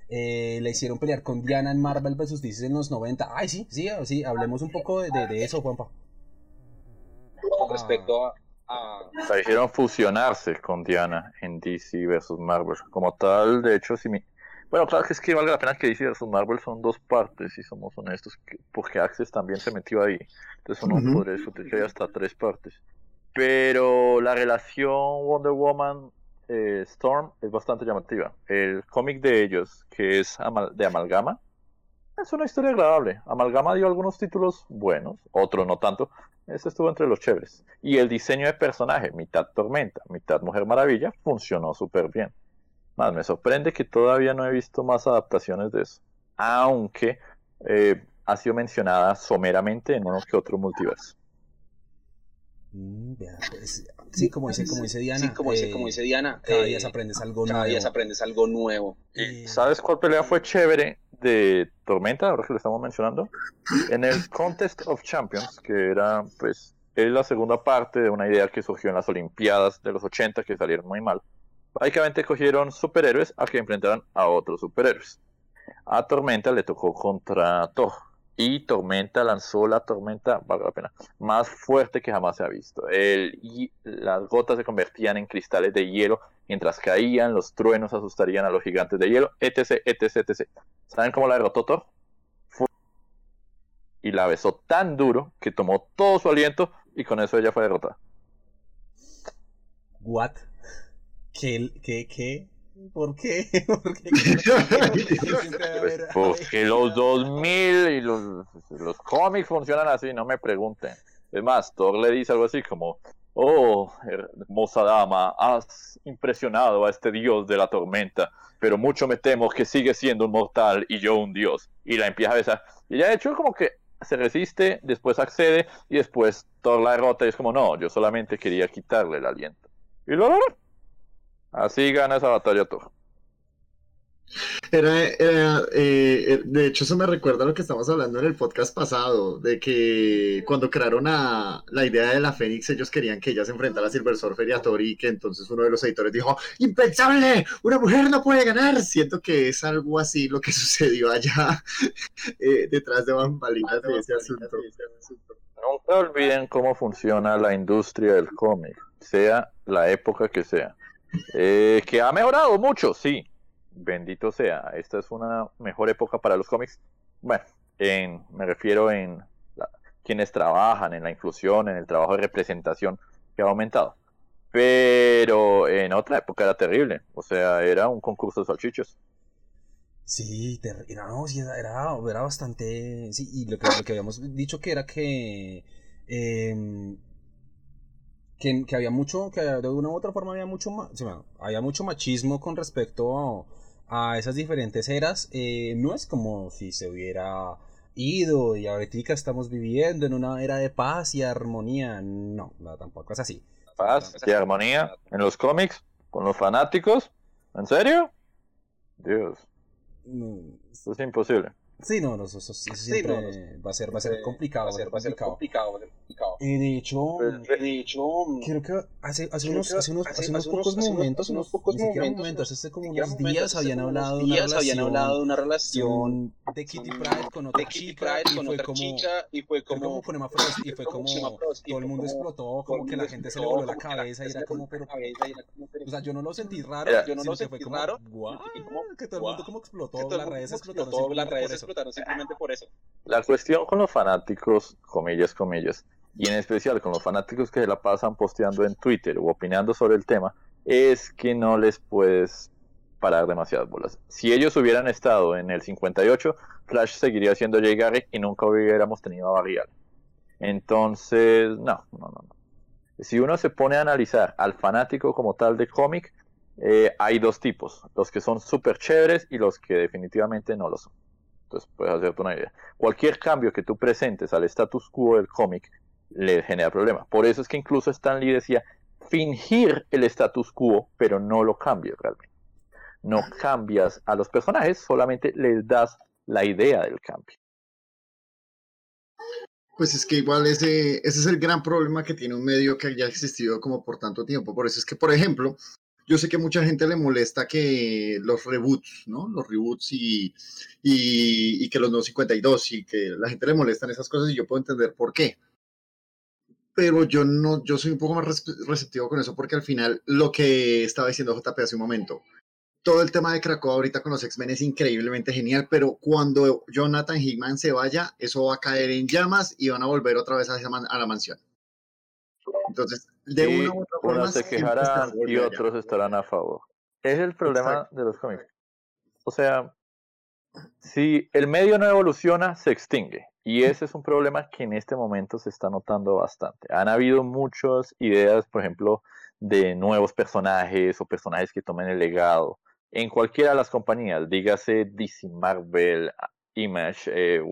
Eh, le hicieron pelear con Diana en Marvel vs. DC en los 90. Ay, sí, sí, sí, hablemos un poco de, de, eso, Juanpa. Con respecto a, se hicieron fusionarse con Diana en DC versus Marvel. Como tal, de hecho, si mi... Bueno, claro que es que vale la pena que DC versus Marvel son dos partes, si somos honestos, porque Access también se metió ahí. Entonces uno podría discutir que hay hasta tres partes. Pero la relación Wonder Woman eh, Storm es bastante llamativa. El cómic de ellos, que es de Amalgama, es una historia agradable. Amalgama dio algunos títulos buenos, otros no tanto, ese estuvo entre los chéveres. Y el diseño de personaje, mitad Tormenta, mitad Mujer Maravilla, funcionó súper bien. Más me sorprende que todavía no he visto más adaptaciones de eso. Aunque eh, ha sido mencionada someramente en uno que otro multiverso. Mm, pues, sí, como dice, como dice Diana. Sí, como, dice, como dice Diana. Cada día eh, aprendes algo cada nuevo. día aprendes algo nuevo. ¿Sabes cuál pelea fue chévere de Tormenta, ahora que lo estamos mencionando, en el Contest of Champions, que era, pues, es la segunda parte de una idea que surgió en las Olimpiadas de los 80 que salieron muy mal. Básicamente cogieron superhéroes a que enfrentaran a otros superhéroes. A Tormenta le tocó contra Thor. Y Tormenta lanzó la tormenta, vale la pena, más fuerte que jamás se ha visto. El, y las gotas se convertían en cristales de hielo mientras caían, los truenos asustarían a los gigantes de hielo, etc, etc, etc. ¿Saben cómo la derrotó Thor? Y la besó tan duro que tomó todo su aliento y con eso ella fue derrotada. What? ¿Qué? ¿Qué? ¿Qué? ¿Por qué? ¿Por qué? Siempre va a Pues porque los 2000 y los, los cómics funcionan así, no me pregunten. Es más, Thor le dice algo así como, oh, hermosa dama, has impresionado a este dios de la tormenta, pero mucho me temo que sigue siendo un mortal y yo un dios. Y la empieza a besar. Y ella de hecho como que se resiste, después accede y después Thor la derrota y es como, no, yo solamente quería quitarle el aliento. Y lo logró. Así gana esa batalla Thor. Era, era, eh, de hecho, eso me recuerda a lo que estamos hablando en el podcast pasado, de que cuando crearon a, la idea de la Fénix, ellos querían que ella se enfrentara a Silver Surfer y a Thor, y que entonces uno de los editores dijo, ¡impensable! ¡Una mujer no puede ganar! Siento que es algo así lo que sucedió allá eh, detrás de bambalinas de ese asunto. Nunca olviden cómo funciona la industria del cómic, sea la época que sea. Eh, que ha mejorado mucho, sí. Bendito sea. Esta es una mejor época para los cómics. Bueno, en, me refiero en la- quienes trabajan en la inclusión, en el trabajo de representación que ha aumentado. Pero en otra época era terrible. O sea, era un concurso de salchichos. Sí, era, no, sí, era, era, era bastante. Sí, y lo que, lo que habíamos dicho que era que. em, que, que había mucho, que de una u otra forma había mucho, bueno, había mucho machismo con respecto a, a esas diferentes eras. Eh, no es como si se hubiera ido y ahorita estamos viviendo en una era de paz y armonía. No, no, tampoco es así. Paz y armonía en los cómics, con los fanáticos. ¿En serio? Dios, esto es imposible. Sí, no, no, eso, eso- eso Sí, siempre no, no, va a ser, va a ser complicado, Va a ser, va a ser complicado. complicado. Eh, de hecho, Pues, De hecho, Creo que hace, hace, Creo unos, que hace, unos, hace- hace unos pocos unos- momentos, unos pocos ni momentos, momentos, hace como unos días habían hablado unos de una días habían hablado de una relación relación de Kitty Pryde con otra chica y con fue otra como, chica y fue como fue como Frost, y todo el fue mundo como- explotó, todo como el que la mundo gente se le explotó, voló la como que la cabeza y gente era se le como, voló pero, la cabeza y era como, pero- o sea, yo no lo sentí raro, yo no lo sentí raro, que todo el mundo como explotó, las redes explotaron explotó, las redes. Explotaron simplemente por eso. La cuestión con los fanáticos, comillas, comillas, y en especial con los fanáticos que se la pasan posteando en Twitter o opinando sobre el tema, es que no les puedes parar demasiadas bolas. Si ellos hubieran estado en el 58, Flash seguiría siendo Jay Garrick y nunca hubiéramos tenido a Barry Allen. Entonces, no, no, no. no. Si uno se pone a analizar al fanático como tal de cómic, eh, hay dos tipos, los que son súper chéveres y los que definitivamente no lo son. Entonces puedes hacerte una idea. Cualquier cambio que tú presentes al status quo del cómic le genera problema. Por eso es que incluso Stan Lee decía fingir el status quo, pero no lo cambies realmente. No cambias a los personajes, solamente les das la idea del cambio. Pues es que igual ese, ese es el gran problema que tiene un medio que haya existido como por tanto tiempo. Por eso es que, por ejemplo, yo sé que mucha gente le molesta que los reboots, ¿no? Los reboots y, y, y que los no 52 y que la gente le molestan esas cosas y yo puedo entender por qué. Pero yo no, yo soy un poco más receptivo con eso porque al final lo que estaba diciendo JP hace un momento, todo el tema de Krakow ahorita con los X-Men es increíblemente genial, pero cuando Jonathan Hickman se vaya, eso va a caer en llamas y van a volver otra vez a, man- a la mansión. Entonces, de y una u otra forma, unos se quejarán y otros estarán a favor. Es el problema de los cómics. O sea, si el medio no evoluciona, se extingue. Y ese es un problema que en este momento se está notando bastante. Han habido muchas ideas, por ejemplo, de nuevos personajes o personajes que tomen el legado en cualquiera de las compañías, dígase DC, Marvel, Image, eh.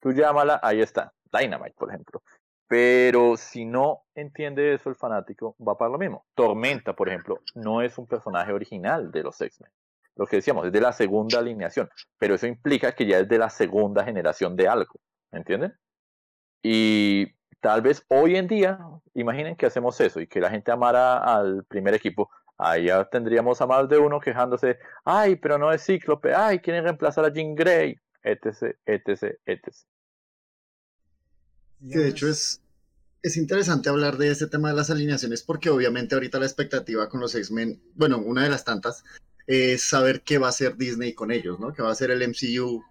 Tú llámala, ahí está. Dynamite, por ejemplo. Pero si no entiende eso el fanático, va para lo mismo. Tormenta, por ejemplo, no es un personaje original de los X-Men. Lo que decíamos, es de la segunda alineación. Pero eso implica que ya es de la segunda generación de algo. ¿Me entienden? Y tal vez hoy en día, imaginen que hacemos eso y que la gente amara al primer equipo. Ahí ya tendríamos a más de uno quejándose, ay, pero no es Cíclope, ay, quieren reemplazar a Jean Grey. etc, etc, etc. Que de hecho es, es interesante hablar de este tema de las alineaciones porque obviamente ahorita la expectativa con los X-Men, bueno, una de las tantas, es saber qué va a hacer Disney con ellos, ¿no? Que va a hacer el MCU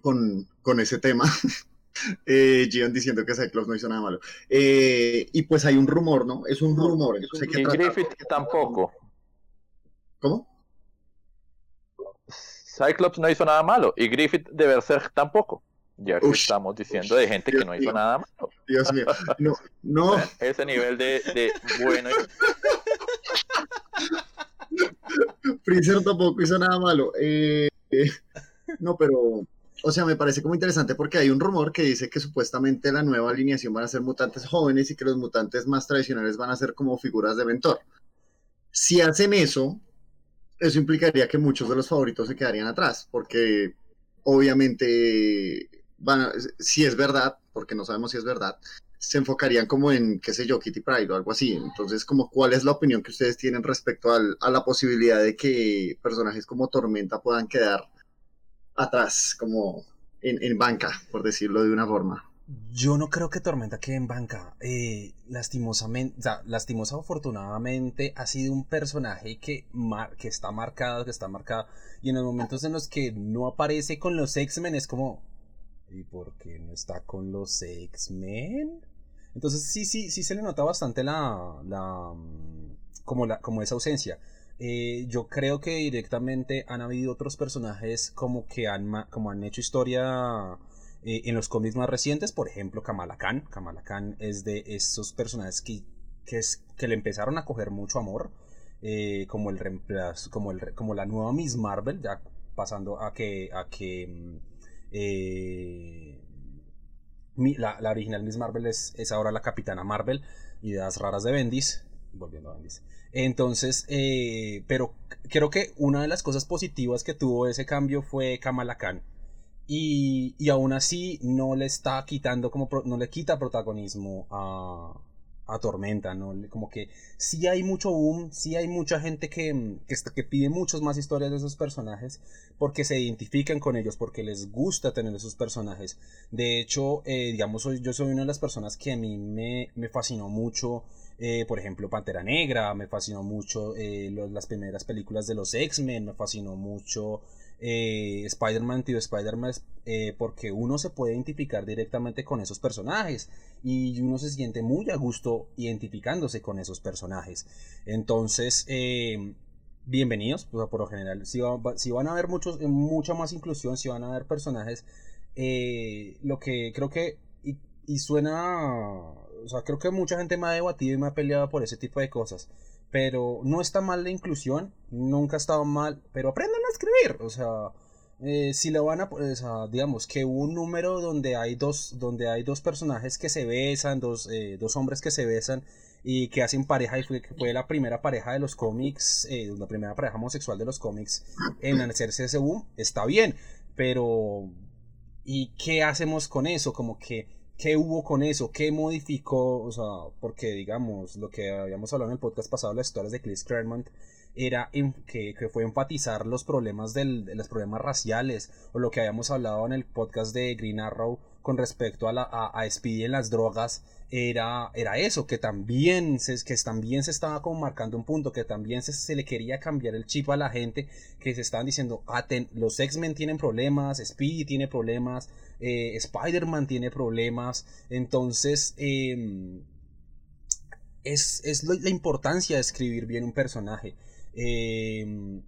con, con ese tema. eh, Gion diciendo que Cyclops no hizo nada malo. Eh, y pues hay un rumor, ¿no? Es un rumor. Hay que Y tratar- Griffith tampoco. ¿Cómo? Cyclops no hizo nada malo y Griffith de Berserk tampoco. Ya que Ush. estamos diciendo de gente que no hizo mío. nada malo. Dios mío. No, no. Ese nivel de, de bueno. Freezer tampoco hizo nada malo. Eh, eh, no, pero, o sea, me parece como interesante porque hay un rumor que dice que supuestamente la nueva alineación van a ser mutantes jóvenes y que los mutantes más tradicionales van a ser como figuras de mentor. Si hacen eso, eso implicaría que muchos de los favoritos se quedarían atrás, porque obviamente, a- si es verdad, porque no sabemos si es verdad, se enfocarían como en, qué sé yo, Kitty Pride o algo así. Entonces, como, ¿cuál es la opinión que ustedes tienen respecto a la posibilidad de que personajes como Tormenta puedan quedar atrás, como en, en banca, por decirlo de una forma? Yo no creo que Tormenta quede en banca. Eh, lastimosamente, o sea, lastimosa afortunadamente ha sido un personaje que, mar- que está marcado, que está marcado. Y en los momentos en los que no aparece con los X-Men es como... ¿Y por qué no está con los X-Men? Entonces sí, sí, sí se le nota bastante la... la mm, como, la, como esa ausencia. Eh, yo creo que directamente han habido otros personajes como que han, como han hecho historia eh, en los cómics más recientes, por ejemplo, Kamala Khan. Kamala Khan es de esos personajes que, que, es, que le empezaron a coger mucho amor, eh, como el reemplazo, como, el, como la nueva Miss Marvel, ya pasando a que, a que mm, eh, la original Miss Marvel es, es ahora la Capitana Marvel, ideas raras de Bendis, volviendo a Bendis. Entonces, eh, pero creo que una de las cosas positivas que tuvo ese cambio fue Kamala Khan. Y, y aún así no le está quitando como pro- no le quita protagonismo a, a Tormenta, ¿no? Como que sí hay mucho boom, sí hay mucha gente que, está- que pide muchas más historias de esos personajes porque se identifican con ellos, porque les gusta tener esos personajes. De hecho, eh, digamos, yo soy una de las personas que a mí me, me fascinó mucho, eh, por ejemplo, Pantera Negra, me fascinó mucho eh, las primeras películas de los X-Men, me fascinó mucho eh, Spider-Man, tío Spider-Man, eh, porque uno se puede identificar directamente con esos personajes y uno se siente muy a gusto identificándose con esos personajes. Entonces, eh, bienvenidos, sea, por lo general, si, va- si van a haber muchos, eh, mucha más inclusión, si van a haber personajes, lo que creo que, y, y suena, o sea, creo que mucha gente me ha debatido y me ha peleado por ese tipo de cosas. Pero no está mal la inclusión, nunca ha estado mal, pero aprendan a escribir, o sea, eh, si le van a, o sea, digamos que un número donde hay dos, donde hay dos personajes que se besan, dos, eh, dos hombres que se besan y que hacen pareja y fue la primera pareja de los cómics, eh, la primera pareja homosexual de los cómics en hacerse ese boom, está bien, pero ¿y qué hacemos con eso? Como que ¿Qué hubo con eso? ¿Qué modificó? O sea, porque digamos, lo que habíamos hablado en el podcast pasado, las historias de Chris Claremont, era en- que, fue enfatizar los problemas de los problemas raciales, o lo que habíamos hablado en el podcast de Green Arrow con respecto a, la, a, a Speedy en las drogas, era, era eso, que también, se, que también se estaba como marcando un punto, que también se, se le quería cambiar el chip a la gente, que se estaban diciendo, ah, los X-Men tienen problemas, Speedy tiene problemas, eh, Spider-Man tiene problemas, entonces eh, es, es la importancia de escribir bien un personaje. Eh,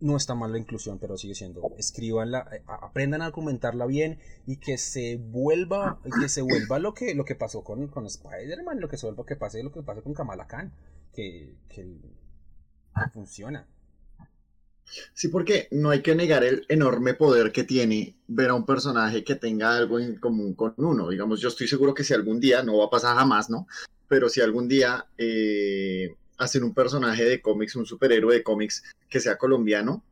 no está mal la inclusión, pero sigue siendo. Escríbanla, eh, aprendan a argumentarla bien y que se vuelva, que se vuelva lo que, lo que pasó con, con Spider-Man, lo que se vuelva que pase, lo que pase con Kamala Khan, que, que, que funciona. Sí, porque no hay que negar el enorme poder que tiene ver a un personaje que tenga algo en común con uno. Digamos, yo estoy seguro que si algún día, no va a pasar jamás, ¿no? Pero si algún día eh, hacen un personaje de cómics, un superhéroe de cómics que sea colombiano,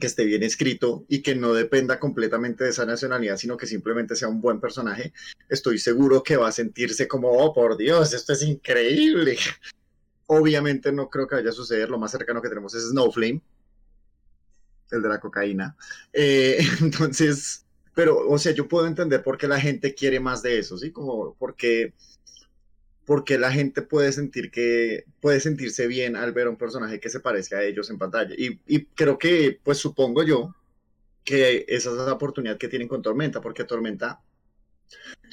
que esté bien escrito y que no dependa completamente de esa nacionalidad, sino que simplemente sea un buen personaje, estoy seguro que va a sentirse como, oh, por Dios, esto es increíble. Obviamente no creo que vaya a suceder, lo más cercano que tenemos es Snowflame, el de la cocaína. Eh, entonces, pero, o sea, yo puedo entender por qué la gente quiere más de eso, ¿sí? Como porque, porque la gente puede sentir que, puede sentirse bien al ver a un personaje que se parece a ellos en pantalla. Y, y creo que, pues supongo yo, que esa es la oportunidad que tienen con Tormenta, porque Tormenta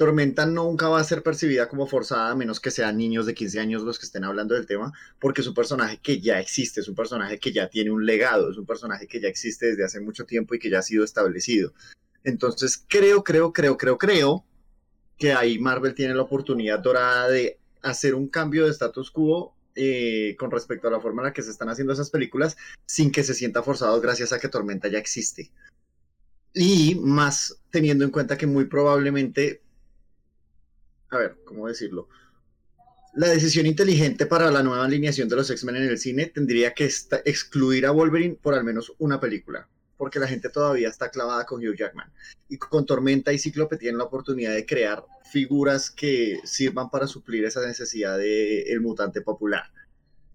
Tormenta nunca va a ser percibida como forzada, a menos que sean niños de 15 años los que estén hablando del tema, porque es un personaje que ya existe, es un personaje que ya tiene un legado, es un personaje que ya existe desde hace mucho tiempo y que ya ha sido establecido. Entonces, creo, creo, creo, creo, creo que ahí Marvel tiene la oportunidad dorada de hacer un cambio de status quo eh, con respecto a la forma en la que se están haciendo esas películas sin que se sienta forzado gracias a que Tormenta ya existe. Y más teniendo en cuenta que muy probablemente, a ver, ¿cómo decirlo? La decisión inteligente para la nueva alineación de los X-Men en el cine tendría que excluir a Wolverine por al menos una película, porque la gente todavía está clavada con Hugh Jackman. Y con Tormenta y Cíclope tienen la oportunidad de crear figuras que sirvan para suplir esa necesidad del el mutante popular.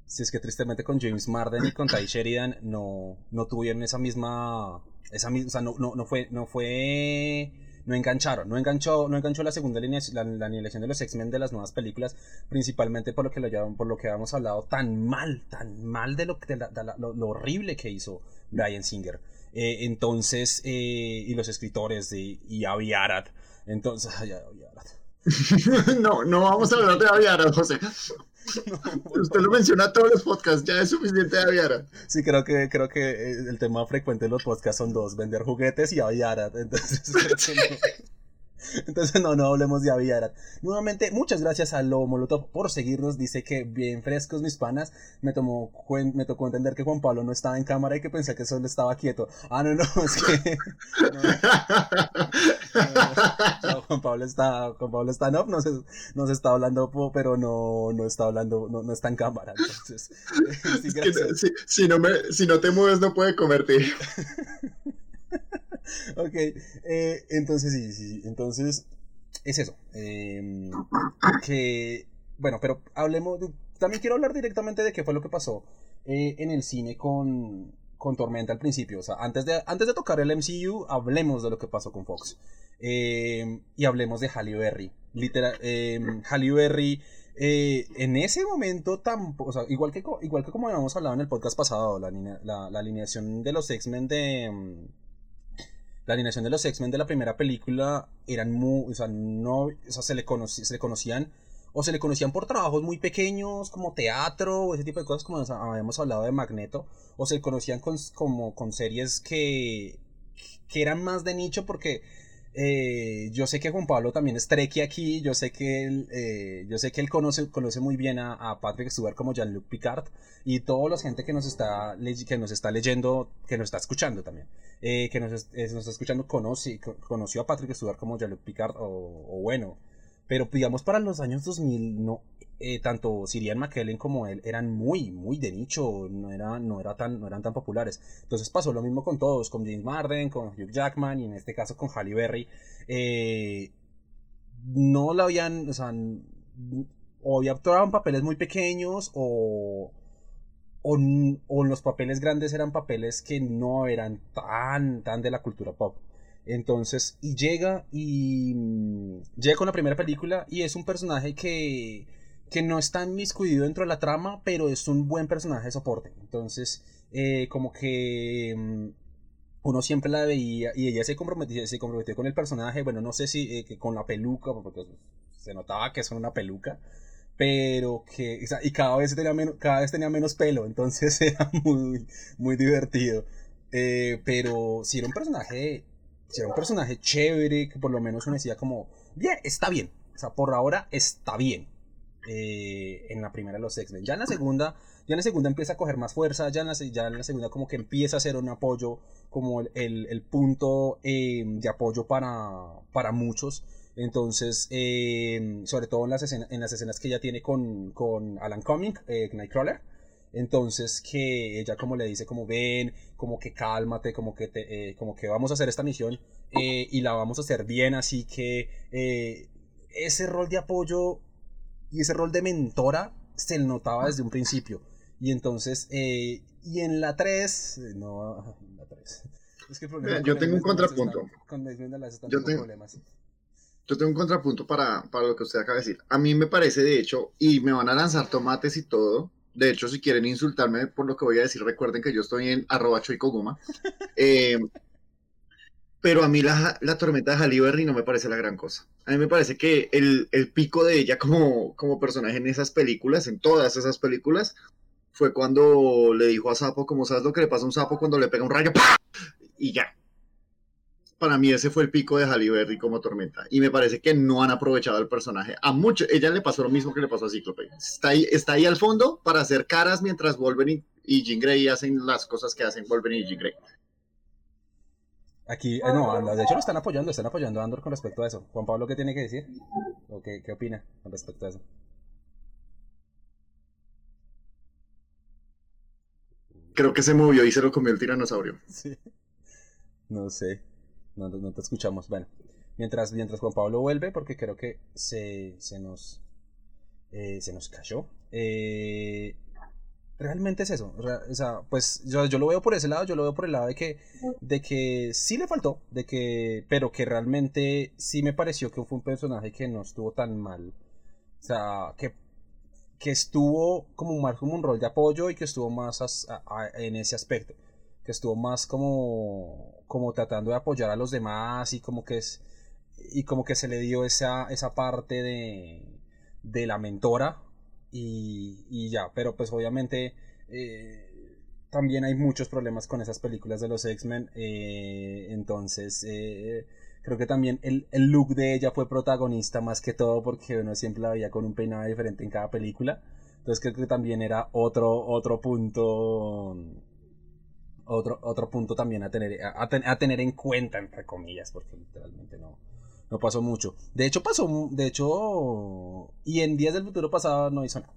Si es que tristemente con James Marden y con Ty Sheridan no, no tuvieron esa misma esa o sea, no, no, no fue, no fue, no engancharon, no enganchó, no enganchó la segunda línea, la, la de los X-Men de las nuevas películas, principalmente por lo que lo por lo que habíamos hablado tan mal, tan mal de lo, de lo, horrible que hizo Brian Singer. Eh, entonces, eh, y los escritores de y Avi Arad. Entonces, no, no vamos a hablar de Avi Arad, José. Usted lo menciona todos los podcasts, ya es suficiente de Aviara. Sí, creo que, creo que eh, el tema frecuente de los podcasts son dos, vender juguetes y Aviara. Entonces, Entonces, no, no hablemos de Aviarat. Nuevamente, muchas gracias a Lobo Molotov por seguirnos. Dice que bien frescos mis panas. Me, tomó, me tocó entender que Juan Pablo no estaba en cámara y que pensé que solo estaba quieto. Ah, no, no, es que. Juan Pablo está, Juan Pablo está no, nos, nos está hablando, pero no, no está hablando, no, no está en cámara. Entonces, sí, si, si, no me, si no te mueves, no puede comerte. ok, eh, entonces sí, sí, entonces es eso. Em, que, bueno, pero hablemos, también quiero hablar directamente de qué fue lo que pasó eh, en el cine con, con Tormenta al principio. O sea, antes de, antes de tocar el MCU, hablemos de lo que pasó con Fox. Em, y hablemos de Halle Berry. Literal, em, Halle Berry. Eh, en ese momento tampoco, o sea, igual que, igual que como habíamos hablado en el podcast pasado, la, la, la alineación de los X-Men de, la alineación de los X-Men de la primera película eran muy, o sea, no, o sea, se le, se le conocían o se le conocían por trabajos muy pequeños como teatro o ese tipo de cosas como habíamos hablado de Magneto o se le conocían con, como con series que, que eran más de nicho porque eh, yo sé que Juan Pablo también es treki aquí, yo sé que él, eh, yo sé que él conoce, conoce muy bien a, Patrick Stewart como Jean-Luc Picard y toda la gente que nos está, que nos está leyendo, que nos está escuchando también, eh, que nos, está escuchando conoce, conoció a Patrick Stewart como Jean-Luc Picard o, o bueno, pero digamos para los años 2000 no, eh, tanto Sirian McKellen como él eran muy, muy de nicho, no, era, no, era tan, no eran tan populares. Entonces pasó lo mismo con todos, con James Marden, con Hugh Jackman y en este caso con Halle Berry. Eh, no la habían, o sea, o ya actuaban papeles muy pequeños o, o, o, los papeles grandes eran papeles que no eran tan, tan de la cultura pop. Entonces, y llega y mm, llega con la primera película y es un personaje que que no está inmiscuido dentro de la trama, pero es un buen personaje de soporte. Entonces, eh, como que mm, uno siempre la veía y ella se comprometió, se comprometió con el personaje, bueno, no sé si eh, con la peluca, porque se notaba que es una peluca, pero que, y cada vez tenía menos, cada vez tenía menos pelo, entonces era muy, muy divertido. Eh, pero si era un personaje, si era un personaje chévere, que por lo menos uno decía como, bien, está bien, o sea, por ahora está bien eh, en la primera los X-Men. Ya en la segunda, ya en la segunda empieza a coger más fuerza, ya en la, segunda como que empieza a ser un apoyo, como el, el, punto eh, de apoyo para, para muchos. Entonces, eh, sobre todo en las, escenas, en las escenas que ella tiene con, con Alan Cumming, Nightcrawler. Entonces que ella como le dice como ven, como que cálmate, como que, te, como que vamos a hacer esta misión y la vamos a hacer bien, así que ese rol de apoyo y ese rol de mentora se notaba desde un principio. Y entonces, eh, y en la 3, eh, no, en la 3. Es que el problema Mira, yo tengo un contrapunto. Con están Yo tengo- problemas. Yo tengo un contrapunto para, para lo que usted acaba de decir. A mí me parece, de hecho, y me van a lanzar tomates y todo. De hecho, si quieren insultarme por lo que voy a decir, recuerden que yo estoy en arroba choicogoma. Eh, pero a mí la, la tormenta de Halle Berry no me parece la gran cosa. A mí me parece que el, el pico de ella como, como personaje en esas películas, en todas esas películas, fue cuando le dijo a Sapo, como sabes lo que le pasa a un sapo cuando le pega un rayo, ¡pah! y ya. Para mí ese fue el pico de Halle Berry como tormenta. Y me parece que no han aprovechado el personaje. A muchos, ella le pasó lo mismo que le pasó a Cíclope. Está ahí, está ahí al fondo para hacer caras mientras Wolverine y Jean Grey hacen las cosas que hacen Wolverine y Jean Grey. Aquí, eh, no, de hecho lo están apoyando, están apoyando a Andor con respecto a eso. Juan Pablo, ¿qué tiene que decir? ¿O qué, qué opina con respecto a eso? Creo que se movió y se lo comió el tiranosaurio. Sí. No sé. No, no te escuchamos. Bueno, mientras, mientras Juan Pablo vuelve, porque creo que se, se nos eh, se nos cayó. Eh, realmente es eso. O sea, pues yo, yo lo veo por ese lado, yo lo veo por el lado de que, de que sí le faltó, de que, pero que realmente sí me pareció que fue un personaje que no estuvo tan mal. O sea, que, que estuvo como más como un rol de apoyo y que estuvo más en ese aspecto que estuvo más como como tratando de apoyar a los demás y como que es y como que se le dio esa esa parte de de la mentora y, y ya pero pues obviamente eh, también hay muchos problemas con esas películas de los X-Men eh, entonces eh, creo que también el, el look de ella fue protagonista más que todo porque uno siempre la veía con un peinado diferente en cada película entonces creo que también era otro otro punto otro, otro punto también a tener, a, ten- a tener en cuenta, entre comillas, porque literalmente no, no pasó mucho. De hecho, pasó, de hecho, y en Días del Futuro pasado no hizo nada.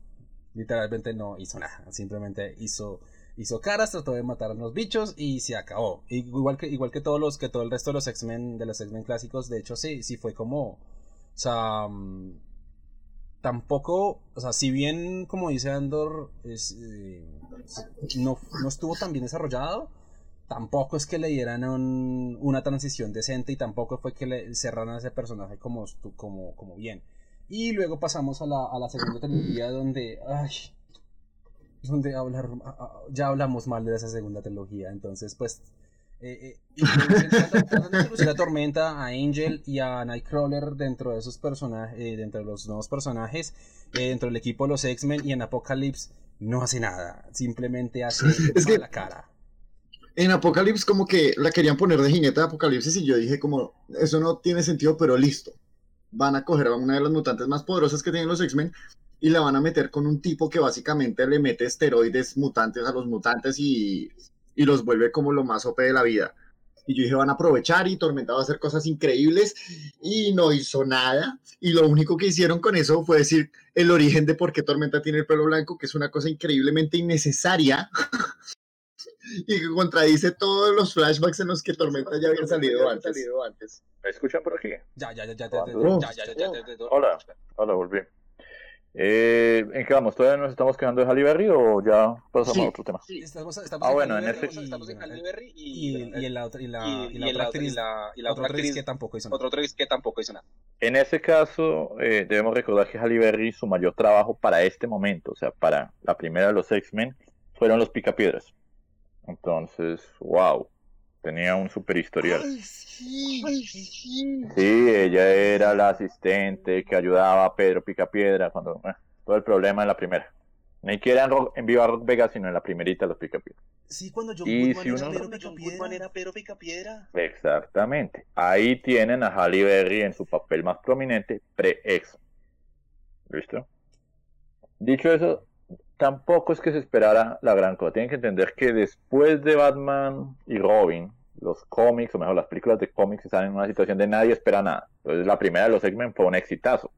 Literalmente no hizo nada. Simplemente hizo, hizo caras, trató de matar a los bichos y se acabó. Igual que, igual que todos los, que todo el resto de los X-Men, de los X-Men clásicos, de hecho, sí, sí fue como, o sea, mm, tampoco, o sea, si bien, como dice Andor, eh, no, no estuvo tan bien desarrollado, tampoco es que le dieran un- una transición decente y tampoco fue que le cerraran a ese personaje como, como, como bien. Y luego pasamos a la, a la segunda trilogía donde, ay, donde hablar, ya hablamos mal de esa segunda trilogía, entonces pues... Eh, eh, introducen- tratan de introducir a Tormenta, a Angel y a Nightcrawler dentro de esos personajes, eh, dentro de los nuevos personajes, eh, dentro del equipo de los X-Men y en Apocalypse no hace nada, simplemente hace Es que- la cara. En Apocalipsis como que la querían poner de jinete de Apocalipsis y yo dije como, eso no tiene sentido, pero listo. Van a coger a una de las mutantes más poderosas que tienen los X-Men y la van a meter con un tipo que básicamente le mete esteroides mutantes a los mutantes y, y los vuelve como lo más OP de la vida. Y yo dije, van a aprovechar y Tormenta va a hacer cosas increíbles y no hizo nada. Y lo único que hicieron con eso fue decir el origen de por qué Tormenta tiene el pelo blanco, que es una cosa increíblemente innecesaria y que contradice todos los flashbacks en los que Tormenta ya había salido antes. ¿Me escuchan por aquí? Ya, ya, ya, ya, ya, ya, Oh. ya, ya, ya, ya, ya, ya, ya. Hola. Hola, volví. Eh, ¿En qué vamos? ¿Todavía nos estamos quedando de Halle Berry o ya pasamos Sí. a otro tema? Estamos, estamos Ah, en bueno, Halle en y- Estamos en bueno, Halle Berry y, y, y la otra, y la, otra actriz, y la- y la otra otra actriz actriz- que tampoco hizo nada. otro actriz que tampoco hizo nada. En ese caso, eh, debemos recordar que Halle Berry, su mayor trabajo para este momento, o sea, para la primera de los X-Men, fueron los Picapiedras. Entonces, wow, tenía un super historial. Sí, ella era la asistente que ayudaba a Pedro Picapiedra cuando eh, todo el problema en la primera. Ni siquiera en, Rock- en Viva Rock Vegas, sino en la primerita de los Picapiedras. Sí, cuando John Y Goodman si era uno- Pedro John Picapiedra. Goodman era Pedro Picapiedra. Exactamente. Ahí tienen a Halle Berry en su papel más prominente, pre-ex. ¿Listo? Dicho eso, tampoco es que se esperara la gran cosa. Tienen que entender que después de Batman y Robin, los cómics, o mejor, las películas de cómics están en una situación de nadie espera nada. Entonces, la primera de los X-Men fue un exitazo.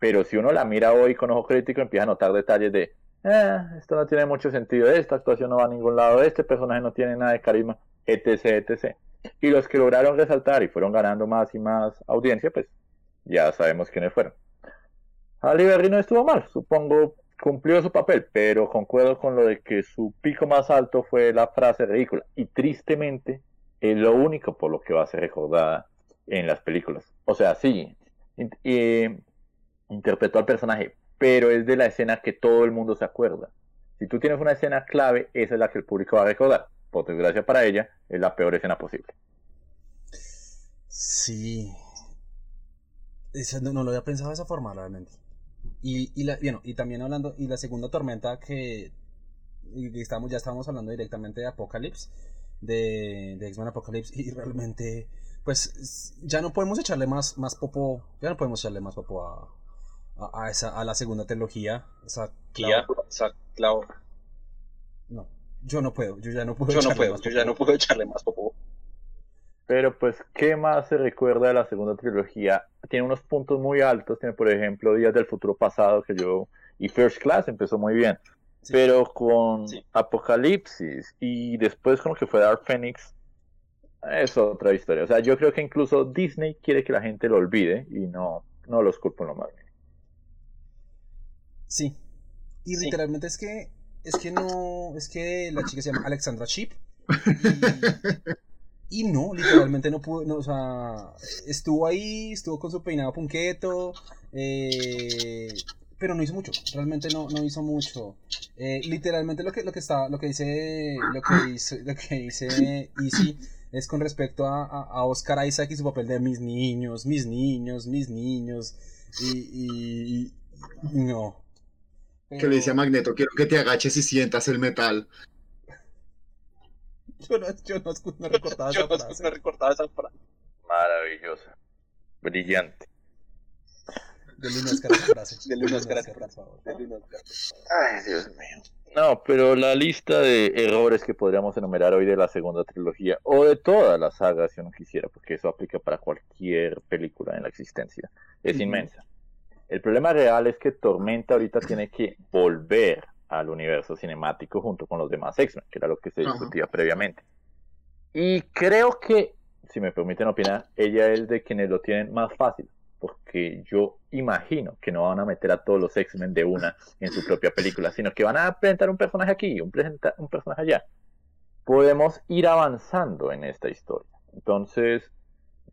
Pero si uno la mira hoy con ojo crítico, empieza a notar detalles de, eh, esto no tiene mucho sentido, esta actuación no va a ningún lado, este personaje no tiene nada de carisma, etc, etc. Y los que lograron resaltar y fueron ganando más y más audiencia, pues ya sabemos quiénes fueron. Halle Berry no estuvo mal, supongo cumplió su papel, pero concuerdo con lo de que su pico más alto fue la frase ridícula. Y tristemente es lo único por lo que va a ser recordada en las películas. O sea, sí, eh, interpretó al personaje, pero es de la escena que todo el mundo se acuerda. Si tú tienes una escena clave, esa es la que el público va a recordar. Por desgracia para ella, es la peor escena posible. Sí. no, no, lo había pensado de esa forma, realmente. Y, y, la, bueno, y también hablando, y la segunda tormenta que estamos, ya estábamos hablando directamente de Apocalypse, de, de X-Men Apocalypse, y realmente, pues ya no podemos echarle más, más popo, ya no podemos echarle más popo a, a, esa, a la segunda trilogía. Esa clavo. No, yo no puedo, yo ya no puedo. Yo no puedo, yo ya no puedo echarle más popo. Pero pues, ¿qué más se recuerda de la segunda trilogía? Tiene unos puntos muy altos, tiene por ejemplo Días del Futuro Pasado, que yo... Y First Class empezó muy bien. Pero con Apocalipsis y después con lo que fue Dark Phoenix, es otra historia. O sea, yo creo que incluso Disney quiere que la gente lo olvide y no, no los culpo en lo más Sí. Y literalmente es que es que no, es que la chica se llama Alexandra Sheep. Y no, literalmente no pudo, no, o sea, estuvo ahí, estuvo con su peinado punqueto, eh, pero no hizo mucho, realmente no, no hizo mucho. Eh, literalmente lo que, lo que está, lo que dice, lo que dice, lo que dice Easy es con respecto a, a, Oscar Isaac y su papel de mis niños, mis niños, mis niños, y, y, no. Que le dice a Magneto, quiero que te agaches y sientas el metal. Yo no, yo no, no recordaba esa frase. No recordaba esa frase. Maravillosa. Brillante. Del una Oscar esa frase. Del una Oscar por favor. Ay, Dios mío. No, pero la lista de errores que podríamos enumerar hoy de la segunda trilogía, o de toda la saga, si uno quisiera, porque eso aplica para cualquier película en la existencia, es inmensa. El problema real es que Tormenta ahorita tiene que volver al universo cinemático junto con los demás X-Men, que era lo que se discutía previamente. Y creo que, si me permiten opinar, ella es de quienes lo tienen más fácil, porque yo imagino que no van a meter a todos los X-Men de una en su propia película, sino que van a presentar un personaje aquí, un, un personaje allá. Podemos ir avanzando en esta historia. Entonces,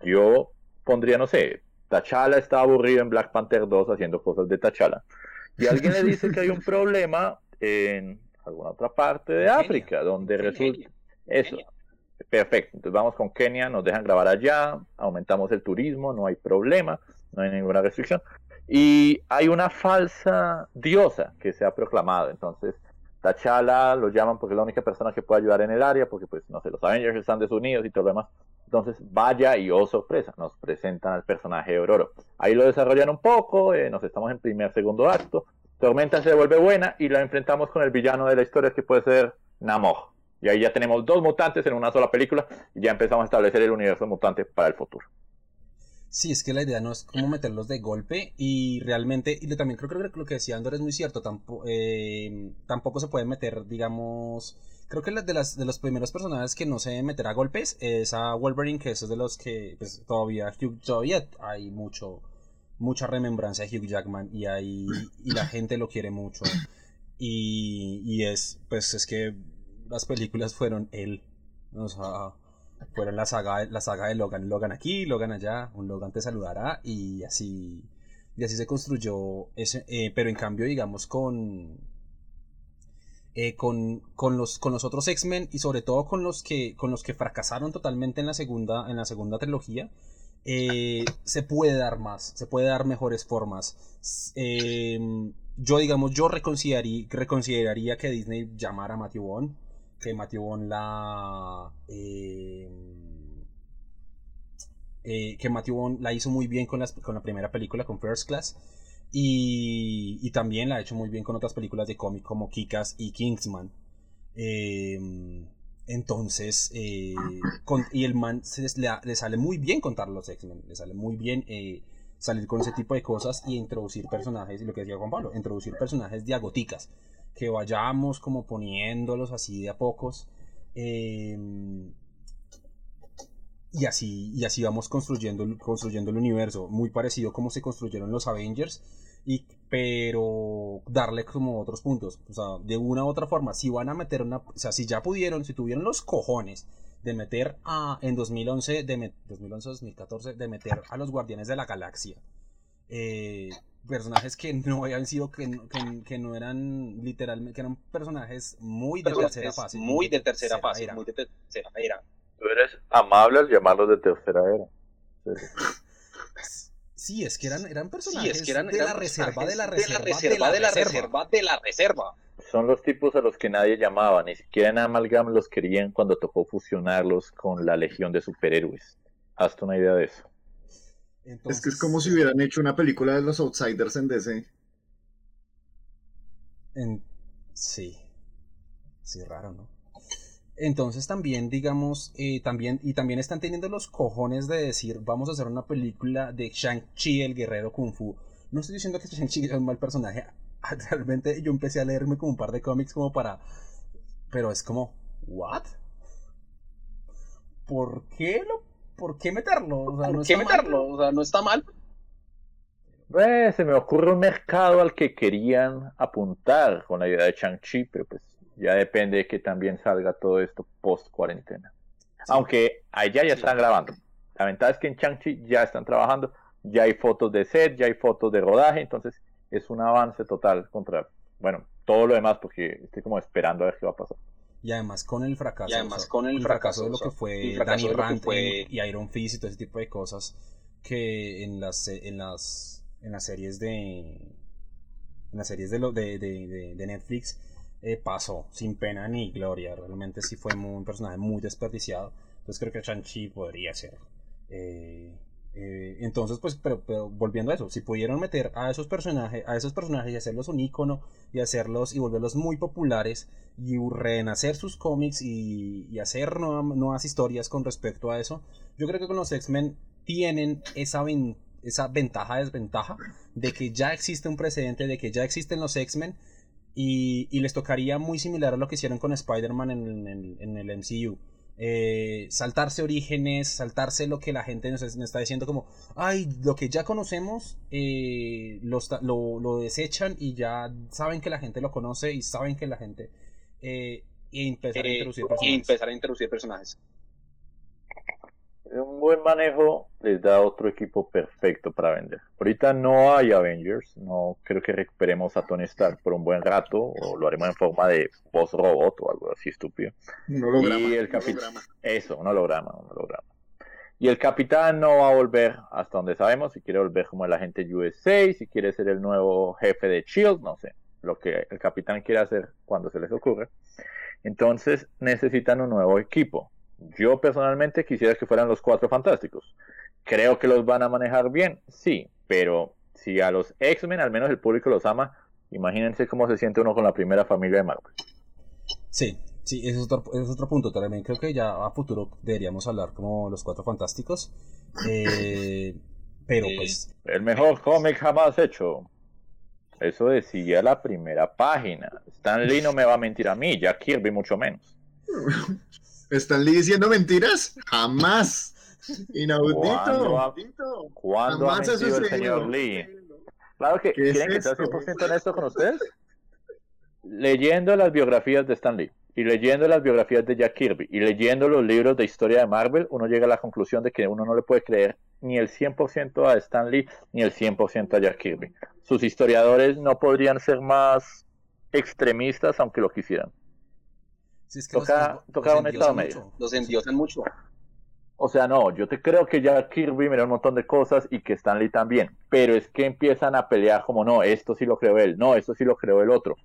yo pondría, no sé, T'Challa está aburrido en Black Panther 2 haciendo cosas de T'Challa. Y alguien le dice que hay un problema en alguna otra parte de África, donde resulta eso. Perfecto, entonces vamos con Kenia, nos dejan grabar allá, aumentamos el turismo, no hay problema, no hay ninguna restricción. Y hay una falsa diosa que se ha proclamado, entonces T'Challa lo llaman porque es la única persona que puede ayudar en el área, porque pues no sé, los Avengers están desunidos y todo lo demás. Entonces, vaya y oh sorpresa, nos presentan al personaje de Ororo. Ahí lo desarrollan un poco, eh, nos estamos en primer, segundo acto, Tormenta se vuelve buena y la enfrentamos con el villano de la historia que puede ser Namor. Y ahí ya tenemos dos mutantes en una sola película y ya empezamos a establecer el universo mutante para el futuro. Sí, es que la idea no es como meterlos de golpe y realmente, y también creo, que lo que decía Andor es muy cierto, tampoco, eh, tampoco se puede meter, digamos, creo que de, las, de los primeros personajes que no se deben meter a golpes es a Wolverine, que es de los que pues, todavía, todavía hay mucho, mucha remembranza de Hugh Jackman y ahí y la gente lo quiere mucho. Y, y, es pues es que las películas fueron él. O sea fueron la saga la saga de Logan. Logan aquí Logan allá un Logan te saludará y así y así se construyó ese eh, pero en cambio digamos con eh, con, con, los, con los otros X-Men y sobre todo con los que con los que fracasaron totalmente en la segunda en la segunda trilogía eh, se puede dar más, se puede dar mejores formas. Em, yo, digamos, yo reconsideraría, que Disney llamara a Matthew Vaughn, que Matthew Vaughn la... Em, eh, que Matthew Vaughn la hizo muy bien con, con la primera película, con First Class. Y, también la ha hecho muy bien con otras películas de cómic como Kikas y Kingsman. Eh, entonces, eh, y el man le, sale muy bien contar los X-Men, le sale muy bien eh, salir con ese tipo de cosas y introducir personajes, y lo que decía Juan Pablo, introducir personajes diagoticas, que vayamos como poniéndolos así de a pocos. Em, y así, y así vamos construyendo, construyendo el universo, muy parecido como se construyeron los Avengers, y pero darle como otros puntos, o sea, de una u otra forma, si van a meter una, o sea, si ya pudieron, si tuvieron los cojones de meter a, en 2011, de met- 2011, 2014, de meter a los Guardianes de la Galaxia, eh, personajes que no habían sido, que, no- que, que no eran literalmente, que eran personajes muy de tercera fase. muy de tercera fase, era. muy de tercera era. Tú eres amable al llamarlos de tercera era. Sí. Es que eran, eran personajes Sí, es que eran, de, eran la reserva, de la reserva, de la reserva, de la reserva. Son los tipos a los que nadie llamaba, ni siquiera en Amalgam los querían cuando tocó fusionarlos con la legión de superhéroes. Hazte una idea de eso. Es que es como si hubieran hecho una película de los Outsiders en DC. en- sí. Sí, raro, ¿no? Entonces también, digamos, eh, también, y también están teniendo los cojones de decir, vamos a hacer una película de Shang-Chi, el guerrero Kung Fu. No estoy diciendo que Shang-Chi es un mal personaje. Realmente yo empecé a leerme como un par de cómics como para... Pero es como, ¿what? ¿Por qué lo... ¿Por qué meterlo? O sea, no ¿Por qué está mal, meterlo? O sea, no está mal. Eh, se me ocurre un mercado al que querían apuntar con la idea de Shang-Chi, pero pues ya depende de que también salga todo esto post cuarentena. Aunque allá ya Sí. están grabando. La ventaja es que en Shang-Chi ya están trabajando, ya hay fotos de set, ya hay fotos de rodaje, entonces es un avance total contra, bueno, todo lo demás porque estoy como esperando a ver qué va a pasar. Y además con el fracaso. Y además con el fracaso, de lo o sea, que fue Danny Rand fue- y Iron Fist y todo ese tipo de cosas que en las en las en las series de en las series de lo de, de, de- de Netflix eh, pasó sin pena ni gloria. Realmente sí fue un personaje muy desperdiciado. Entonces creo que Shang-Chi podría ser. Eh, eh, entonces, pues, pero, volviendo a eso, si pudieron meter a esos personajes, a esos personajes y hacerlos un icono y hacerlos y volverlos muy populares y renacer sus cómics y, hacer nueva- nuevas historias con respecto a eso, yo creo que con los X-Men tienen esa, ven- esa ventaja, desventaja de que ya existe un precedente, de que ya existen los X-Men y, y les tocaría muy similar a lo que hicieron con Spider-Man en, en- en el MCU. Eh, saltarse orígenes, saltarse lo que la gente nos, es- nos está diciendo como, ay, lo que ya conocemos, eh, lo, está- lo, lo desechan y ya saben que la gente lo conoce y saben que la gente... Eh, y empezar a introducir y personajes. empezar a introducir personajes. Un buen manejo les da otro equipo perfecto para vender. Ahorita no hay Avengers, no creo que recuperemos a Tony Stark por un buen rato, o lo haremos en forma de post-robot o algo así estúpido. Un holograma. Y el un capi- holograma. Eso, un holograma, un holograma. Y el capitán no va a volver hasta donde sabemos, si quiere volver como el agente USA, si quiere ser el nuevo jefe de SHIELD, no sé, lo que el capitán quiere hacer cuando se les ocurre. Entonces necesitan un nuevo equipo. Yo personalmente quisiera que fueran los cuatro fantásticos. Creo que los van a manejar bien, sí, pero si a los X-Men al menos el público los ama, imagínense cómo se siente uno con la primera familia de Marvel. Sí, sí, ese es otro, ese es otro punto. También creo que ya a futuro deberíamos hablar como los cuatro fantásticos. Eh, pero Eh, pues, El mejor cómic jamás hecho. Eso decía la primera página. Stan Lee no me va a mentir a mí, Jack Kirby mucho menos. ¿Están Lee diciendo mentiras? Jamás. Inaudito. ¿Cuándo ha- Inaudito. ¿Cuándo ha Jamás ha mentido el señor Lee? Claro que ¿Qué es quieren que sea esto? 100% honesto con ustedes. Leyendo las biografías de Stan Lee y leyendo las biografías de Jack Kirby y leyendo los libros de historia de Marvel, uno llega a la conclusión de que uno no le puede creer ni el 100% a Stan Lee ni el 100% a Jack Kirby. Sus historiadores no podrían ser más extremistas aunque lo quisieran. Si es que toca- los- los toca un estado medio. Los endiosan mucho. O sea, no, yo te creo que Jack Kirby mira un montón de cosas y que Stan Lee también, pero es que empiezan a pelear como, no, esto sí lo creó él, no, esto sí lo creó el otro.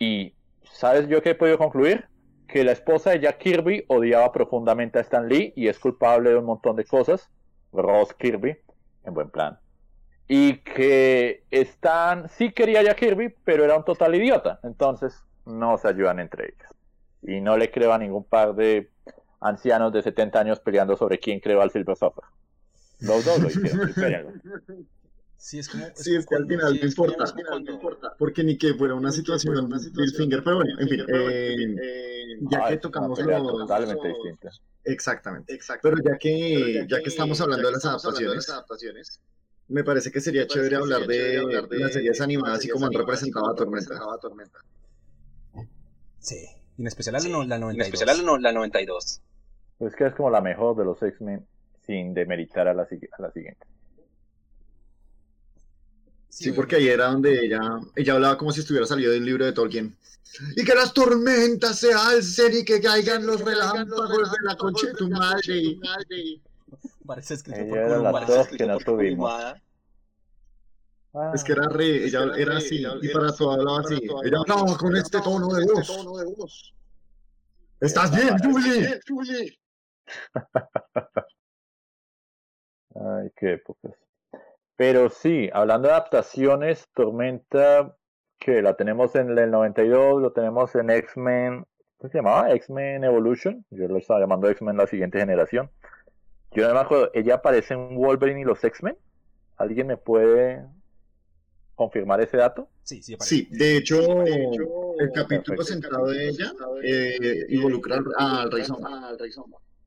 Y, ¿sabes yo qué he podido concluir? Que la esposa de Jack Kirby odiaba profundamente a Stan Lee y es culpable de un montón de cosas, Ross Kirby, en buen plan. Y que Stan sí quería a Jack Kirby, pero era un total idiota, entonces no se ayudan entre ellos. Y no le creo a ningún par de ancianos de 70 años peleando sobre quién creó al Silver Surfer. Los dos lo hicieron. Sí, es como. Sí, es que al final sí, no es que importa. al final no importa. Porque ni que fuera una situación Bill Finger, pero bueno, en fin. eh, ya Ah, que una tocamos los... totalmente distinta. Exactamente. Pero ya que, ya que estamos hablando de las adaptaciones, me parece que sería chévere hablar de, las series animadas y cómo han representado a Tormenta. Sí. Y en especial la, Sí, no- la en 92. especial la, no- la 92. Pues que es como la mejor de los X-Men sin demeritar a la, sigui- a la siguiente. Sí, porque ahí era donde ella, ella hablaba como si estuviera salido del libro de Tolkien. Y que las tormentas se alcen y que caigan los relámpagos de la concha de tu madre. Parece escrito Ella por era la que no tuvimos. Ah, Es que era re, ella era así, y para todo hablaba así. Ella hablaba con este tono de voz. ¿Estás bien, Julie? Ay, qué épocas. Pero sí, hablando de adaptaciones, Tormenta, que la tenemos en el 92, lo tenemos en X-Men, ¿cómo se llamaba? X-Men Evolution. Yo lo estaba llamando X-Men la siguiente generación. Yo no me acuerdo, ¿ella aparece en Wolverine y los X-Men? ¿Alguien me puede confirmar ese dato? Sí, sí, aparece. Sí, de hecho, el capítulo Perfecto. centrado de ella eh, involucra al, Rey Sombra.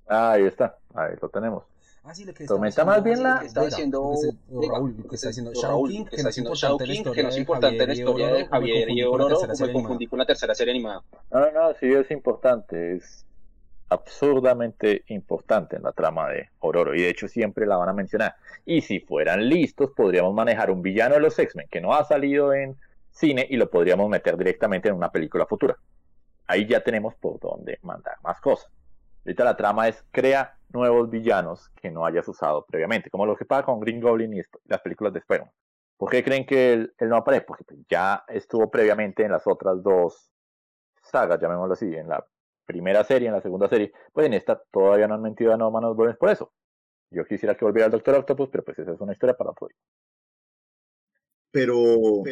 Ah, ahí está, ahí lo tenemos. Ah, sí, lo que estaba más bien la- estaba diciendo Raúl, lo que está diciendo Shao Raúl, King, que que está no es importante Shao la King, historia que no es de importante la Javier y historia de Ororo, me confundí con la tercera serie animada. No, no, no, sí es importante, es absurdamente importante en la trama de Ororo y de hecho siempre la van a mencionar. Y si fueran listos, podríamos manejar un villano de los X-Men que no ha salido en cine y lo podríamos meter directamente en una película futura. Ahí ya tenemos por dónde mandar más cosas. Ahorita la trama es crea nuevos villanos que no hayas usado previamente, como lo que pasa con Green Goblin y las películas de Spider-Man. ¿Por qué creen que él, él no aparece? Porque pues, ya estuvo previamente en las otras dos sagas, llamémoslo así, en la primera serie, en la segunda serie, pues en esta todavía no han mentido a Norman Osborn por eso. Yo quisiera que volviera el Doctor Octopus, pero pues esa es una historia para otro día. Pero,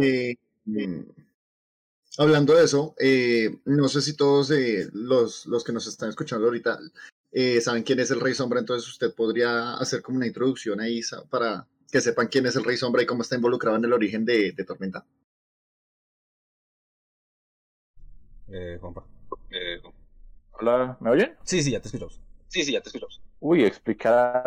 eh, mm, hablando de eso, eh, no sé si todos eh, los, los que nos están escuchando ahorita eh, saben quién es el Rey Sombra, entonces usted podría hacer como una introducción ahí para que sepan quién es el Rey Sombra y cómo está involucrado en el origen de, de Tormenta. Eh, Juanpa. Eh, Hola, ¿me oyen? Sí, sí, ya te escuchamos. sí, sí, ya te escuchamos. Uy, explicar.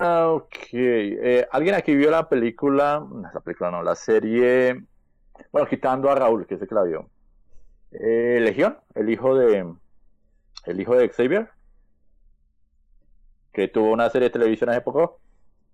Ok. Eh, ¿Alguien aquí vio la película? No, La película no, la serie. Bueno, quitando a Raúl, que sé que la vio. Eh, Legión, el hijo de. El hijo de Xavier. Que tuvo una serie de televisión hace poco.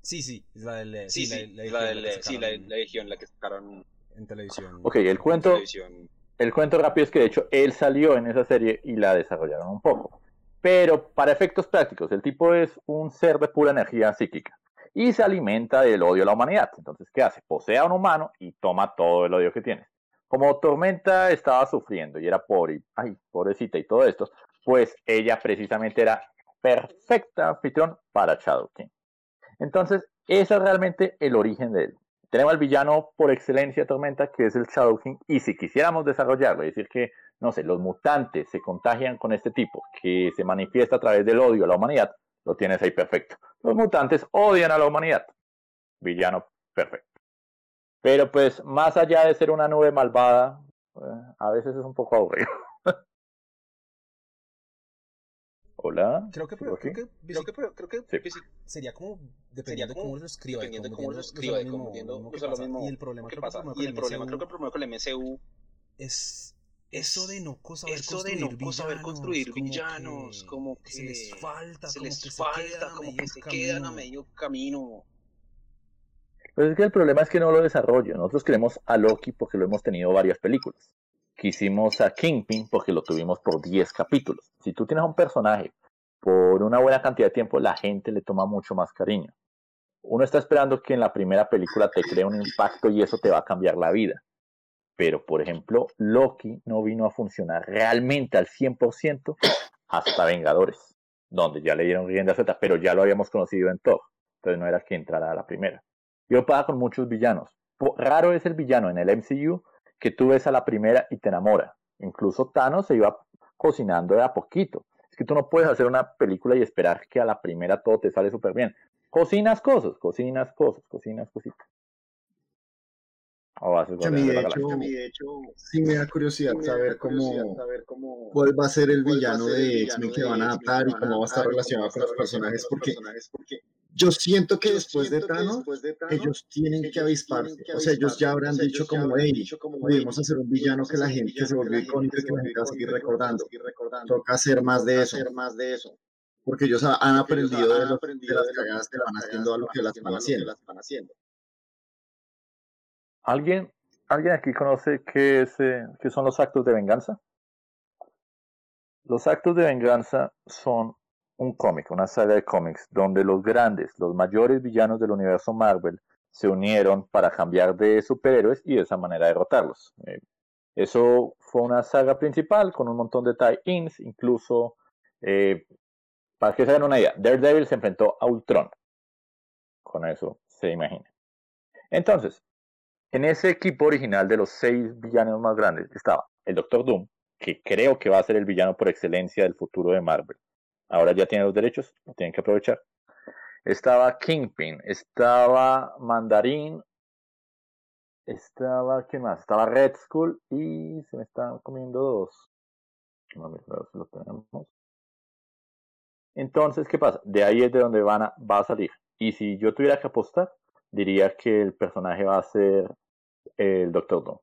Sí, sí, es la del... Sí, sí, la, del- la, Legión, la que sacaron En televisión. Ok, el en cuento. televisión. El cuento rápido es que de hecho él salió en esa serie y la desarrollaron un poco. Pero para efectos prácticos, el tipo es un ser de pura energía psíquica y se alimenta del odio a la humanidad. Entonces, ¿qué hace? Posee a un humano y toma todo el odio que tiene. Como Tormenta estaba sufriendo y era pobre, ay, pobrecita y todo esto, pues ella precisamente era perfecta anfitrión para Shadow King. Entonces, ese es realmente el origen de él. Tenemos al villano por excelencia Tormenta, que es el Shadow King, y si quisiéramos desarrollarlo, es decir que, no sé, los mutantes se contagian con este tipo, que se manifiesta a través del odio a la humanidad, lo tienes ahí perfecto. Los mutantes odian a la humanidad. Villano perfecto. Pero pues, más allá de ser una nube malvada, eh, a veces es un poco aburrido. Hola. Creo que, ¿sigo creo que, Creo que, pero- creo que Sí. sí, sería como dependiendo de como- cómo lo escriba y dependiendo de como cómo lo escriba como el problema que creo que pasa. el problema Y el con problema, creo que el problema con el MCU es eso de no saber eso de construir no saber construir como villanos, que como que se les falta, se como les que se falta, quedan a como que medio se quedan a camino. medio camino. Pues es que el problema es que no lo desarrollo. Nosotros queremos a Loki porque lo hemos tenido varias películas. Quisimos a Kingpin porque lo tuvimos por 10 capítulos. Si tú tienes un personaje por una buena cantidad de tiempo, la gente le toma mucho más cariño. Uno está esperando que en la primera película te cree un impacto y eso te va a cambiar la vida. Pero, por ejemplo, Loki no vino a funcionar realmente al 100% hasta Vengadores, donde ya le dieron rienda suelta, pero ya lo habíamos conocido en Thor. Entonces no era que entrara a la primera. Yo pasa con muchos villanos. Raro es el villano en el MCU que tú ves a la primera y te enamora. Incluso Thanos se iba cocinando de a poquito. Es que tú no puedes hacer una película y esperar que a la primera todo te sale súper bien. Cocinas cosas, cocinas cosas, cocinas cositas. ¿O va a mí, de hecho, Galaxia? a mí, de hecho, sí me da curiosidad Sí me da saber curiosidad cómo, saber cómo- cuál va a ser el villano ser de X-Men que van a adaptar y cómo va a estar relacionado con los personajes, porque personajes, porque yo siento que yo después de que Thanos, después de Thanos, ellos tienen que ellos avisparse. tienen que O sea, ellos ya habrán O sea, dicho como, hey, "Hey, hacer un villano que la gente se volvió la gente icónico que y que la gente va a seguir recordando. Toca hacer más de eso, más de eso. porque ellos ha- han aprendido de, las cagadas que van haciendo a lo que las van haciendo. ¿Alguien, ¿Alguien aquí conoce qué, es, eh, qué son los actos de venganza? Los actos de venganza son un cómic, una saga de cómics, donde los grandes, los mayores villanos del universo Marvel se unieron para cambiar de superhéroes y de esa manera derrotarlos. Eh, eso fue una saga principal con un montón de tie-ins, incluso, eh, para que se hagan una idea, Daredevil se enfrentó a Ultron. Con eso se imagina. Entonces, en ese equipo original de los seis villanos más grandes estaba el Doctor Doom, que creo que va a ser el villano por excelencia del futuro de Marvel. Ahora ya tiene los derechos, lo tienen que aprovechar. Estaba Kingpin, estaba Mandarín, estaba, ¿qué más? Estaba Red Skull y se me están comiendo dos. Si lo tenemos. Entonces, ¿qué pasa? De ahí es de donde van a, va a salir. Y si yo tuviera que apostar, diría que el personaje va a ser el Doctor Doom.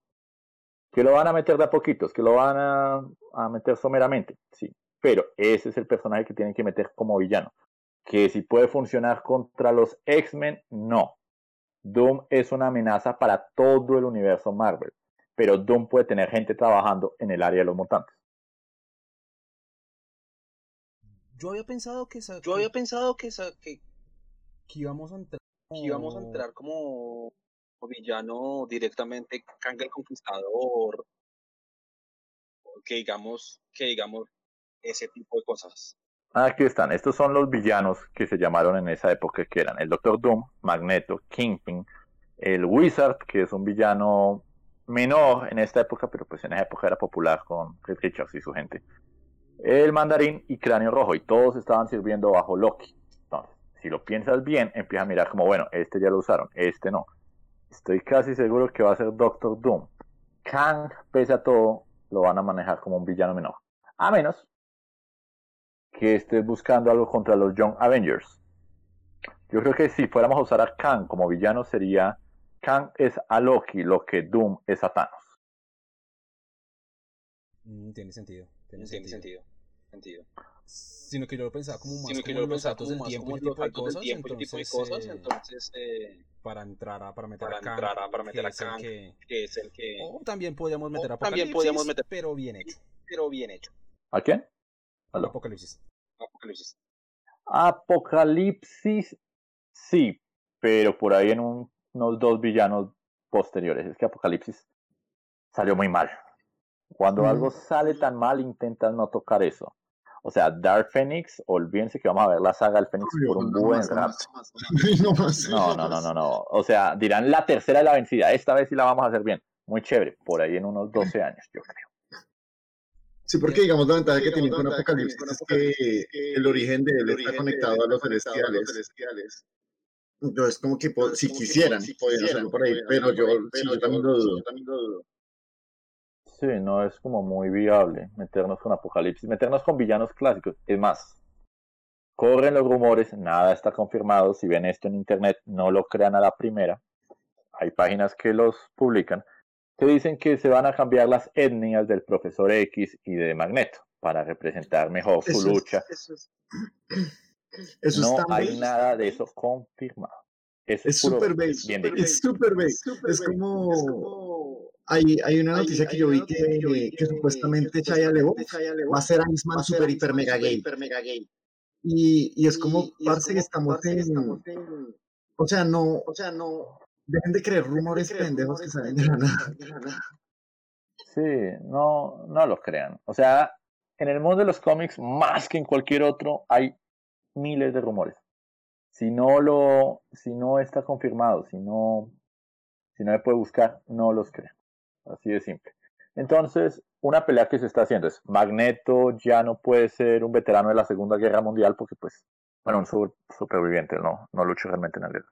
Que lo van a meter de a poquitos, que lo van a, a meter someramente, sí. Pero ese es el personaje que tienen que meter como villano. Que si puede funcionar contra los X-Men, no. Doom es una amenaza para todo el universo Marvel. Pero Doom puede tener gente trabajando en el área de los mutantes. Yo había pensado que, esa- Yo había pensado que, esa- que, que íbamos a entrar. que íbamos a entrar como, como villano directamente Kang el Conquistador. o Que digamos, que digamos ese tipo de cosas. Aquí están. Estos son los villanos que se llamaron en esa época, que eran el Doctor Doom, Magneto, Kingpin, el Wizard, que es un villano menor en esta época, pero pues en esa época era popular con Richards y su gente. El Mandarín y Cráneo Rojo, y todos estaban sirviendo bajo Loki. Entonces, si lo piensas bien, empieza a mirar como, bueno, este ya lo usaron, este no. Estoy casi seguro que va a ser Doctor Doom. Kang, pese a todo, lo van a manejar como un villano menor. A menos que estés buscando algo contra los Young Avengers. Yo creo que si fuéramos a usar a Kang como villano sería Kang es a Loki lo que Doom es a Thanos. Mm, tiene sentido. Tiene, Tiene sentido. sentido. sentido. Sino que yo lo pensaba como más Sino que como los como del tiempo y tipo de cosas. tiempo y tipo de Entonces, cosas. eh, Entonces, eh, para entrar a, para meter para a Kang, entrar a- para meter que a Kang, que- que es el que... O también podríamos meter a también podríamos meter- pero bien hecho. Pero bien hecho. ¿A quién? Aló. Apocalipsis. Apocalipsis. Apocalipsis, sí, pero por ahí en un- unos dos villanos posteriores. Es que Apocalipsis salió muy mal. Cuando Mm. algo sale tan mal, intentan no tocar eso. O sea, Dark Phoenix, olvídense que vamos a ver la saga del Fénix por un buen rato. No. No, no, no, no. O sea, dirán la tercera es la vencida. Esta vez sí la vamos a hacer bien. Muy chévere. Por ahí en unos 12 años, yo creo. Sí, porque digamos la ventaja que la con Apocalipsis es que el origen de él está de conectado a los celestiales. Entonces, como que si quisieran, si podrían hacerlo por ahí, pero yo también lo dudo. Sí, no es como muy viable meternos con Apocalipsis, meternos con villanos clásicos. Es más, corren los rumores, nada está confirmado. Si ven esto en internet, no lo crean a la primera. Hay páginas que los publican que dicen que se van a cambiar las etnias del profesor X y de Magneto para representar mejor su Eso es- lucha. Eso es, Eso no hay nada de eso confirmado. Eso Es súper base. Es súper base. Es como... Hay, hay una noticia hay que yo una vi noticia que, yo vi que supuestamente Shia LaBeouf va a ser Iceman super hiper Iceman mega super, gay. hiper mega gay. Y, y es como, Y- parce, que estamos parce, que en... estamos en- O sea, no, O sea, no... dejen de creer de rumores creer pendejos que rumores salen de la pendejos nada. que salen de la nada. Sí, no, no lo crean. O sea, en el mundo de los cómics, más que en cualquier otro, hay miles de rumores. Si no lo, si no está confirmado, si no, si no se puede buscar, no los crean. Así de simple. Entonces, una pelea que se está haciendo es Magneto ya no puede ser un veterano de la Segunda Guerra Mundial porque, pues, bueno, un su- superviviente, no, no lucha realmente en la guerra.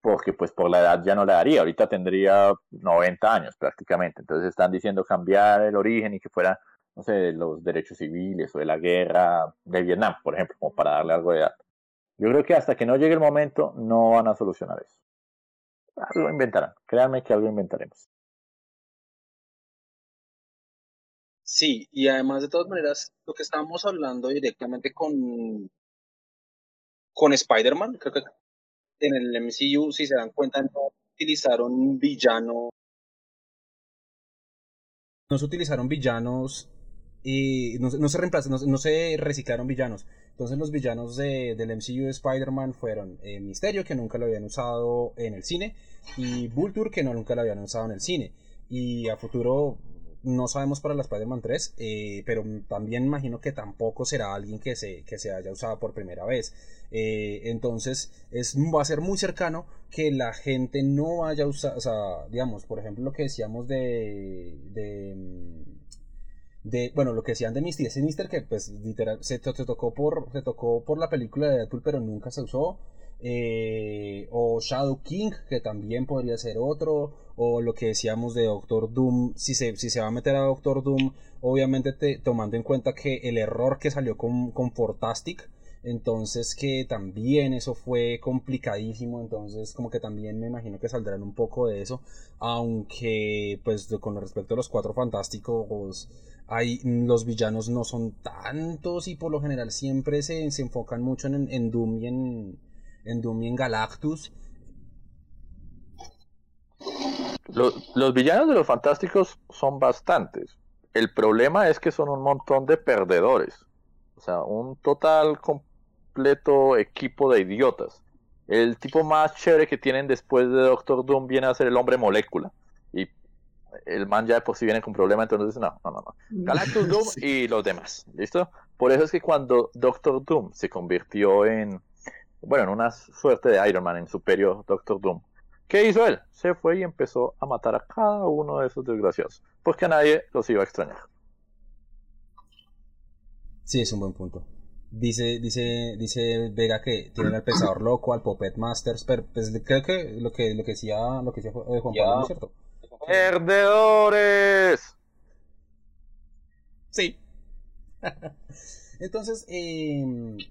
porque pues por la edad ya no le daría, ahorita tendría 90 años prácticamente, entonces están diciendo cambiar el origen y que fuera, no sé, de los derechos civiles o de la guerra de Vietnam, por ejemplo, como para darle algo de edad. Yo creo que hasta que no llegue el momento no van a solucionar eso. Algo inventarán, créanme que algo inventaremos. Sí, y además de todas maneras, lo que estábamos hablando directamente con, con Spider-Man, creo que en el MCU, si se dan cuenta, no utilizaron villano. No se utilizaron villanos y no, no se se- no se reciclaron villanos. Entonces los villanos de, del MCU de Spider-Man fueron eh, Misterio, que nunca lo habían usado en el cine, y Vulture, que no, nunca lo habían usado en el cine. Y a futuro no sabemos para la Spider-Man 3, eh, pero también imagino que tampoco será alguien que se, que se haya usado por primera vez. Eh, entonces es, va a ser muy cercano que la gente no vaya a usar, o sea, digamos, por ejemplo, lo que decíamos de, de, mm, bueno, lo que decían de Misty Sinister, que pues literal se, se tocó por, se tocó por la película de Deadpool, pero nunca se usó. Eh, o Shadow King, que también podría ser otro, o lo que decíamos de Doctor Doom, si se, si se va a meter a Doctor Doom, obviamente te- tomando en cuenta que el error que salió con, con Fortastic, entonces que también eso fue complicadísimo, entonces como que también me imagino que saldrán un poco de eso, aunque pues con respecto a los cuatro fantásticos, hay, los villanos no son tantos y por lo general siempre se, se enfocan mucho en, en Doom y en, en Doom Galactus. Los, los villanos de los fantásticos son bastantes. El problema es que son un montón de perdedores. O sea, un total completo equipo de idiotas. El tipo más chévere que tienen después de Doctor Doom viene a ser el hombre molécula. Y el man ya de por sí viene con problemas, entonces no, no, no, no. Galactus Doom Sí. y los demás. ¿Listo? Por eso es que cuando Doctor Doom se convirtió en, bueno, en una suerte de Iron Man en su periodo Doctor Doom, ¿qué hizo él? Se fue y empezó a matar a cada uno de esos desgraciados. Porque a nadie los iba a extrañar. Sí, es un buen punto. Dice, dice, dice Vega que tienen al pensador loco, al Puppet Masters, pero pues, creo que lo que, lo que decía, lo que decía eh, Juan Ya. Pablo, ¿no es cierto? ¡Perdedores! Sí. Entonces, eh,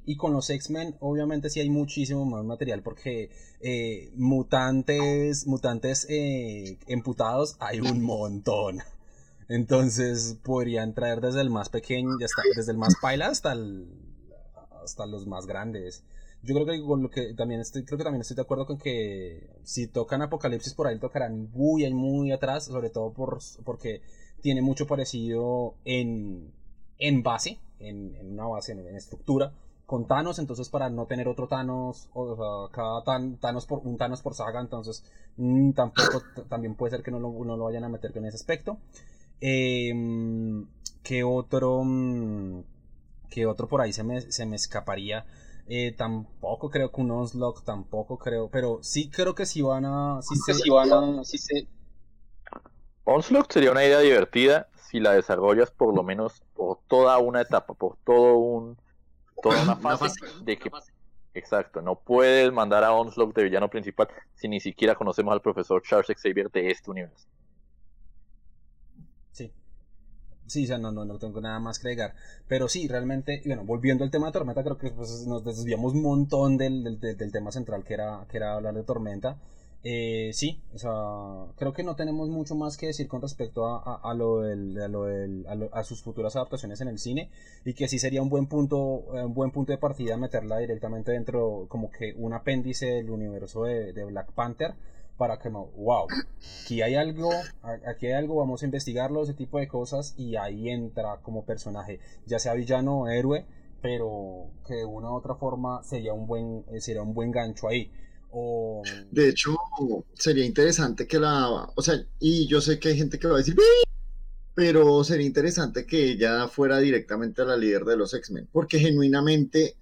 y con los X-Men, obviamente sí hay muchísimo más material porque eh, mutantes, mutantes eh, emputados hay un montón. Entonces podrían traer desde el más pequeño, hasta, desde el más paila hasta el, hasta los más grandes. Yo creo que con lo que también estoy, creo que también estoy de acuerdo con que si tocan Apocalipsis por ahí tocarán muy, muy atrás, sobre todo por, porque tiene mucho parecido en, en base, en, en una base, en, en estructura, con Thanos, entonces para no tener otro Thanos, o sea, cada tan, Thanos por, un Thanos por saga, entonces mm, tampoco, también puede ser que no lo, no lo vayan a meter con ese aspecto. Eh, ¿Qué otro? mm, ¿Qué otro por ahí se me, se me escaparía? Eh, tampoco creo que un Onslaught, tampoco creo, pero sí creo que sí van a... Sí que se- si van a, si se, Onslaught sería una idea divertida si la desarrollas por lo menos por toda una etapa, por todo un toda una Una fase de que exacto, no puedes mandar a Onslaught de villano principal si ni siquiera conocemos al profesor Charles Xavier de este universo. Sí. Sí, o sea, no, no, no tengo nada más que agregar. Pero sí, realmente, y bueno, volviendo al tema de Tormenta, creo que pues, nos desviamos un montón del, del, del- del tema central que era, que era hablar de Tormenta. Eh, sí, o sea, creo que no tenemos mucho más que decir con respecto a, lo a, sus futuras adaptaciones en el cine y que sí sería un buen punto, eh, un buen punto de partida meterla directamente dentro, como que un apéndice del universo de, de Black Panther para que wow, aquí hay algo, aquí hay algo, vamos a investigarlo, ese tipo de cosas, y ahí entra como personaje, ya sea villano o héroe, pero que de una u otra forma sería un buen, eh, sería un buen gancho ahí. O De hecho, sería interesante que la, o sea, y yo sé que hay gente que va a decir, "Bii", pero sería interesante que ella fuera directamente la líder de los X-Men, porque genuinamente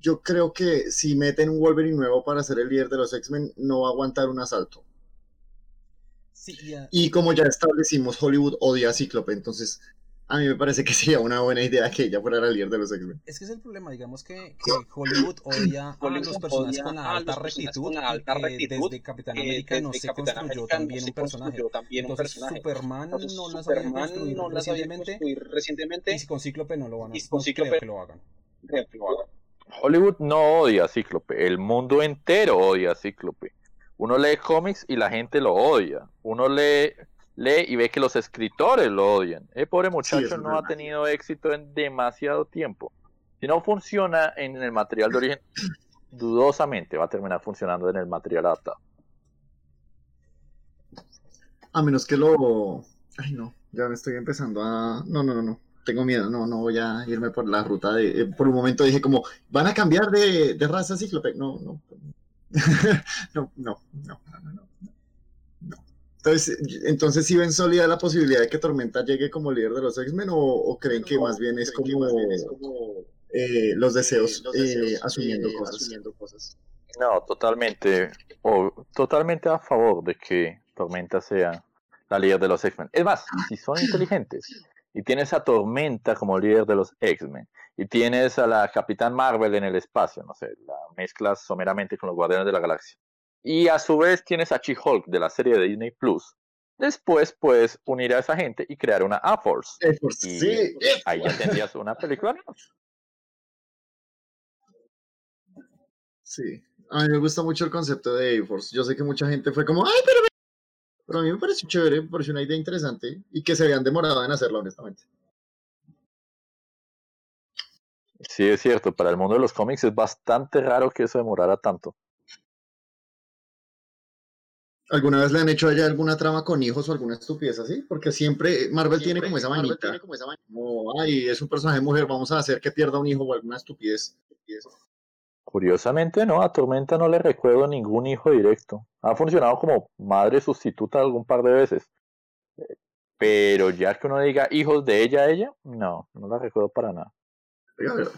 yo creo que si meten un Wolverine nuevo para ser el líder de los X-Men, no va a aguantar un asalto. sí, ya- Y como ya establecimos, Hollywood odia a Cíclope, entonces a mí me parece que sería una buena idea que ella fuera la líder de los X-Men. Es que es el problema, digamos que, que Hollywood odia a los personajes con a alta rectitud. eh, desde Capitán América no desde se Capitán construyó América no también se un personaje. también un Entonces personaje. Superman Entonces, no las Superman había construido no recientemente recientemente. y con Cíclope no lo van a y con no creo que lo hagan. Hollywood no odia a Cíclope, el mundo entero odia a Cíclope. Uno lee cómics y la gente lo odia. Uno lee, lee y ve que los escritores lo odian. El pobre muchacho no ha tenido éxito en demasiado tiempo. Si no funciona en el material de origen, dudosamente va a terminar funcionando en el material adaptado. A menos que lo... Ay, no, ya me estoy empezando a... No, no, no, no. Tengo miedo, no, no voy a irme por la ruta de... eh, Por un momento dije como, ¿van a cambiar de, de raza cíclope? No, no. no, no, no, no, no, no. No. Entonces, entonces ¿sí ven sólida la posibilidad de que Tormenta llegue como líder de los X-Men o, o creen que más bien es como, eh, los deseos, eh, asumiendo cosas? No, totalmente, o, totalmente a favor de que Tormenta sea la líder de los X-Men. Es más, si son inteligentes y tienes a Tormenta como líder de los X-Men y tienes a la Capitán Marvel en el espacio, no sé, la mezclas someramente con los Guardianes de la Galaxia. Y a su vez tienes a She-Hulk de la serie de Disney Plus. Después puedes unir a esa gente y crear una A-Force. Y sí, ahí ya tendrías una película. Sí, a mí me gusta mucho el concepto de A-Force. Yo sé que mucha gente fue como, ay, pero... Pero a mí me pareció chévere, me pareció una idea interesante y que se habían demorado en hacerla, honestamente. Sí, es cierto, para el mundo de los cómics es bastante raro que eso demorara tanto. ¿Alguna vez le han hecho a ella alguna trama con hijos o alguna estupidez así? Porque siempre Marvel tiene como esa manita. Como, ay, es un personaje mujer, vamos a hacer que pierda un hijo o alguna estupidez. Curiosamente, no, a Tormenta no le recuerdo ningún hijo directo. Ha funcionado como madre sustituta algún par de veces. Eh, Pero ya que uno diga hijos de ella a ella, no, no la recuerdo para nada.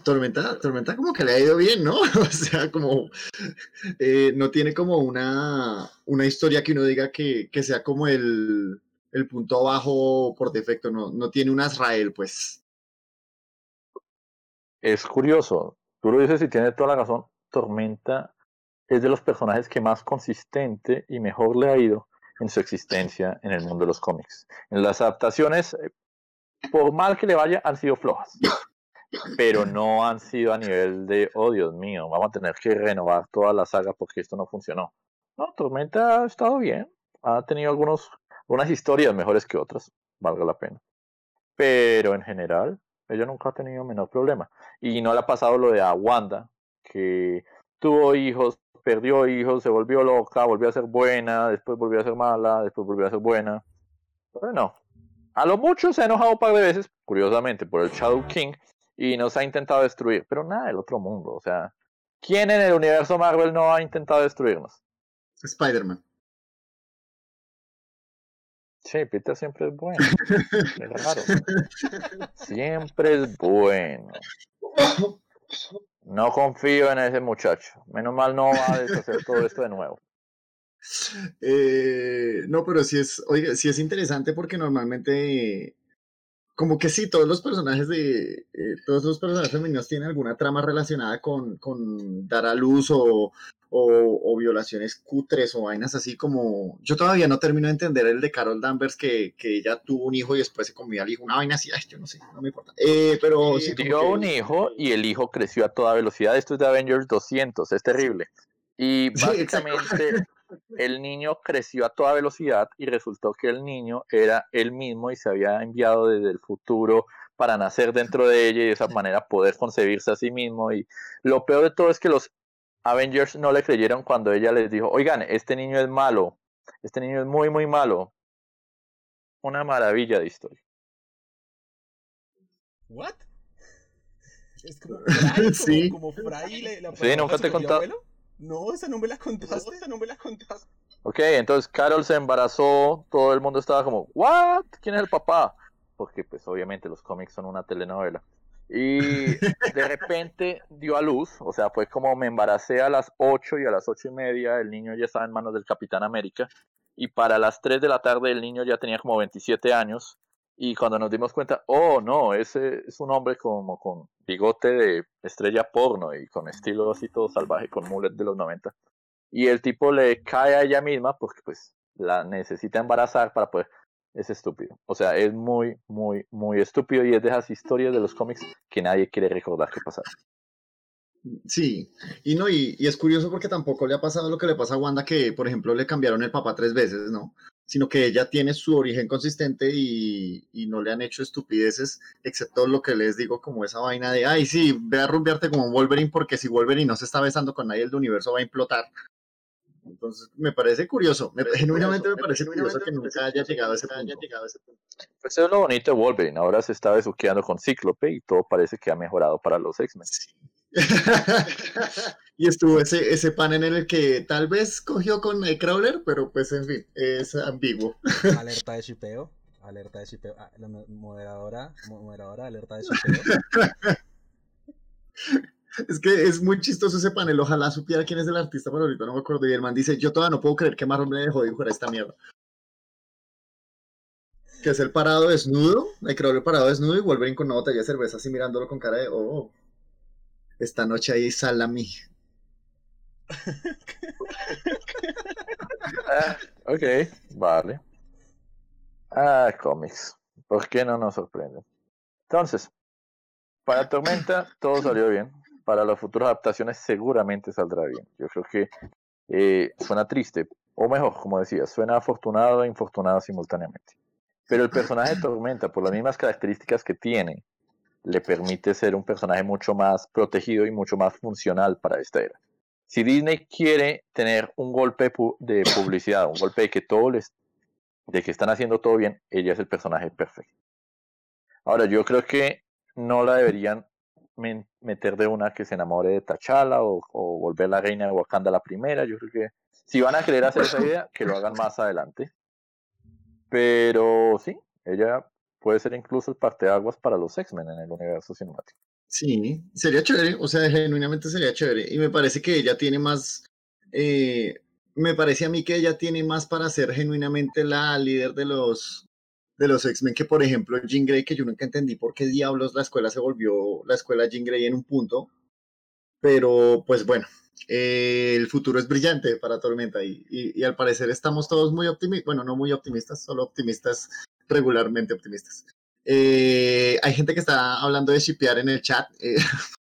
Tormenta, Tormenta como que le ha ido bien, ¿no? O sea, como eh, no tiene como una, una historia que uno diga que, que sea como el, el punto bajo por defecto, no, no tiene un Azrael, pues. Es curioso, tú lo dices y tienes toda la razón. Tormenta es de los personajes que más consistente y mejor le ha ido en su existencia en el mundo de los cómics. En las adaptaciones, eh, por mal que le vaya, han sido flojas. Pero no han sido a nivel de, oh Dios mío, vamos a tener que renovar toda la saga porque esto no funcionó. No, Tormenta ha estado bien. Ha tenido algunos, algunas historias mejores que otras, valga la pena. Pero en general, ella nunca ha tenido menor problema. Y no le ha pasado lo de a que tuvo hijos, perdió hijos, se volvió loca, volvió a ser buena, después volvió a ser mala, después volvió a ser buena. Pero no. A lo mucho se ha enojado un par de veces, curiosamente, por el Shadow King, y nos ha intentado destruir, pero nada del otro mundo. O sea, ¿quién en el universo Marvel no ha intentado destruirnos? Spider-Man. Sí, Peter siempre es bueno. Es raro. Siempre es bueno. No confío en ese muchacho. Menos mal no va a deshacer todo esto de nuevo. Eh, no, pero sí es, oiga, sí es interesante porque normalmente, como que sí, todos los personajes de, eh, todos los personajes femeninos tienen alguna trama relacionada con, con dar a luz o, o, o violaciones cutres o vainas así como, yo todavía no termino de entender el de Carol Danvers que, que ella tuvo un hijo y después se comió al hijo, una vaina así, ay, yo no sé, no me importa. Eh, pero sí, Dio que- un hijo y el hijo creció a toda velocidad. Esto es de Avengers 200, es terrible. Y Sí, básicamente el niño creció a toda velocidad y resultó que el niño era él mismo y se había enviado desde el futuro para nacer dentro de ella y de esa manera poder concebirse a sí mismo. Y lo peor de todo es que los Avengers no le creyeron cuando ella les dijo, oigan, este niño es malo, este niño es muy, muy malo. Una maravilla de historia. ¿What? Es como Fry, como, Sí. como Fry le, la Sí, nunca te he contado. No, esa no me la contaste. esa no me la contaste. Ok, entonces Carol se embarazó, todo el mundo estaba como, ¿what? ¿Quién es el papá? Porque pues obviamente los cómics son una telenovela. Y de repente dio a luz, o sea, fue como me embaracé a las 8 y a las ocho y media el niño ya estaba en manos del Capitán América. Y para las 3 de la tarde el niño ya tenía como 27 años Y cuando nos dimos cuenta, oh no, ese es un hombre como con bigote de estrella porno y con estilo así todo salvaje, con mullet de los 90. Y el tipo le cae a ella misma porque pues la necesita embarazar para poder... Es estúpido. O sea, es muy, muy, muy estúpido y es de esas historias de los cómics que nadie quiere recordar que pasaron. Sí, y no, y, y es curioso porque tampoco le ha pasado lo que le pasa a Wanda, que por ejemplo le cambiaron el papá tres veces, ¿no? Sino que ella tiene su origen consistente y, y no le han hecho estupideces, excepto lo que les digo, como esa vaina de, ay, sí, ve a rumbearte como Wolverine, porque si Wolverine no se está besando con nadie, el universo va a implotar. Entonces, me parece curioso, me, genuinamente me parece curioso que nunca haya llegado a ese punto. Pues es lo bonito de Wolverine. Ahora se está besuqueando con Cíclope y todo parece que ha mejorado para los X-Men. y estuvo ese, ese panel en el que tal vez cogió con Nightcrawler, pero pues en fin, es ambiguo. Alerta de shipeo. Alerta de shipeo. Ah, la mo- moderadora, mo- moderadora, alerta de shipeo. Es que es muy chistoso ese panel. Ojalá supiera quién es el artista, pero ahorita no me acuerdo. Y el man dice: Yo todavía no puedo creer que Marlon me dejó dibujar esta mierda. Que es el parado desnudo, Nightcrawler parado desnudo y Wolverine con una botella de cerveza así mirándolo con cara de: Oh, esta noche hay salami. Ah, ok, vale. Ah, cómics. ¿Por qué no nos sorprenden? Entonces, para Tormenta todo salió bien. Para las futuras adaptaciones seguramente saldrá bien. Yo creo que eh, suena triste, o mejor, como decía, suena afortunado e infortunado simultáneamente. Pero el personaje de Tormenta, por las mismas características que tiene, le permite ser un personaje mucho más protegido y mucho más funcional para esta era. Si Disney quiere tener un golpe de publicidad, un golpe de que todo les, de que están haciendo todo bien, ella es el personaje perfecto. Ahora, yo creo que no la deberían meter de una que se enamore de T'Challa o, o volver la reina de Wakanda la primera. Yo creo que si van a querer hacer esa idea, que lo hagan más adelante. Pero sí, ella puede ser incluso el parteaguas para los X-Men en el universo cinemático. Sí, sería chévere, o sea, genuinamente sería chévere. Y me parece que ella tiene más, eh, me parece a mí que ella tiene más para ser genuinamente la líder de los, de los X-Men que, por ejemplo, Jean Grey, que yo nunca entendí por qué diablos la escuela se volvió la escuela Jean Grey en un punto. Pero, pues bueno, eh, el futuro es brillante para Tormenta y, y, y al parecer estamos todos muy optimistas, bueno, no muy optimistas, solo optimistas, regularmente optimistas. Eh, hay gente que está hablando de shipear en el chat. eh,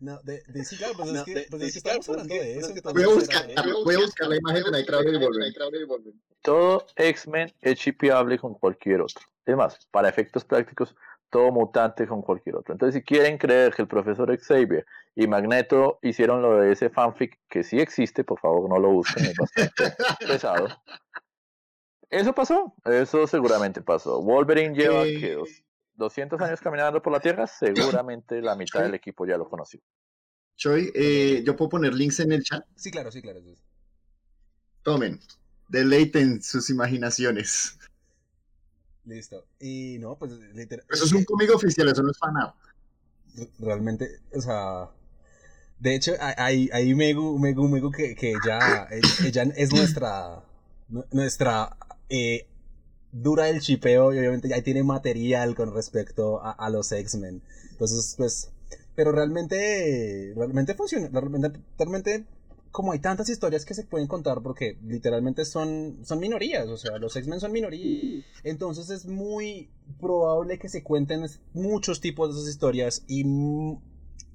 No, de, de- sí, claro, pues es No, que, de- pues de- es que estamos pues es hablando que- de pues eso. es que que voy a buscar, voy a buscar la imagen de Nightcrawler y Wolverine. Todo X-Men es shipeable con cualquier otro. Es más, para efectos prácticos, todo mutante con cualquier otro. Entonces, si quieren creer que el profesor Xavier y Magneto hicieron lo de ese fanfic, que sí existe, por favor no lo busquen, es bastante pesado. Eso pasó, eso seguramente pasó. Wolverine lleva Eh, ¿qué, dos- 200 años caminando por la Tierra, seguramente la mitad del equipo ya lo conoció. Choi, eh, yo puedo poner links en el chat. Sí, claro, sí, claro. sí. Tomen, deleiten sus imaginaciones. Listo. Y no, pues literal. Eso es un cómic oficial, eso no es fanart. realmente, o sea, de hecho, hay, hay Megu, Megu, Megu que, que ya, ella es nuestra, nu- nuestra eh, dura del chipeo y obviamente ya tiene material con respecto a, los X-Men. Entonces, pues, pero realmente, realmente funciona, realmente, como hay tantas historias que se pueden contar porque literalmente son, son minorías, o sea, los X-Men son minorías. Entonces es muy probable que se cuenten muchos tipos de esas historias y,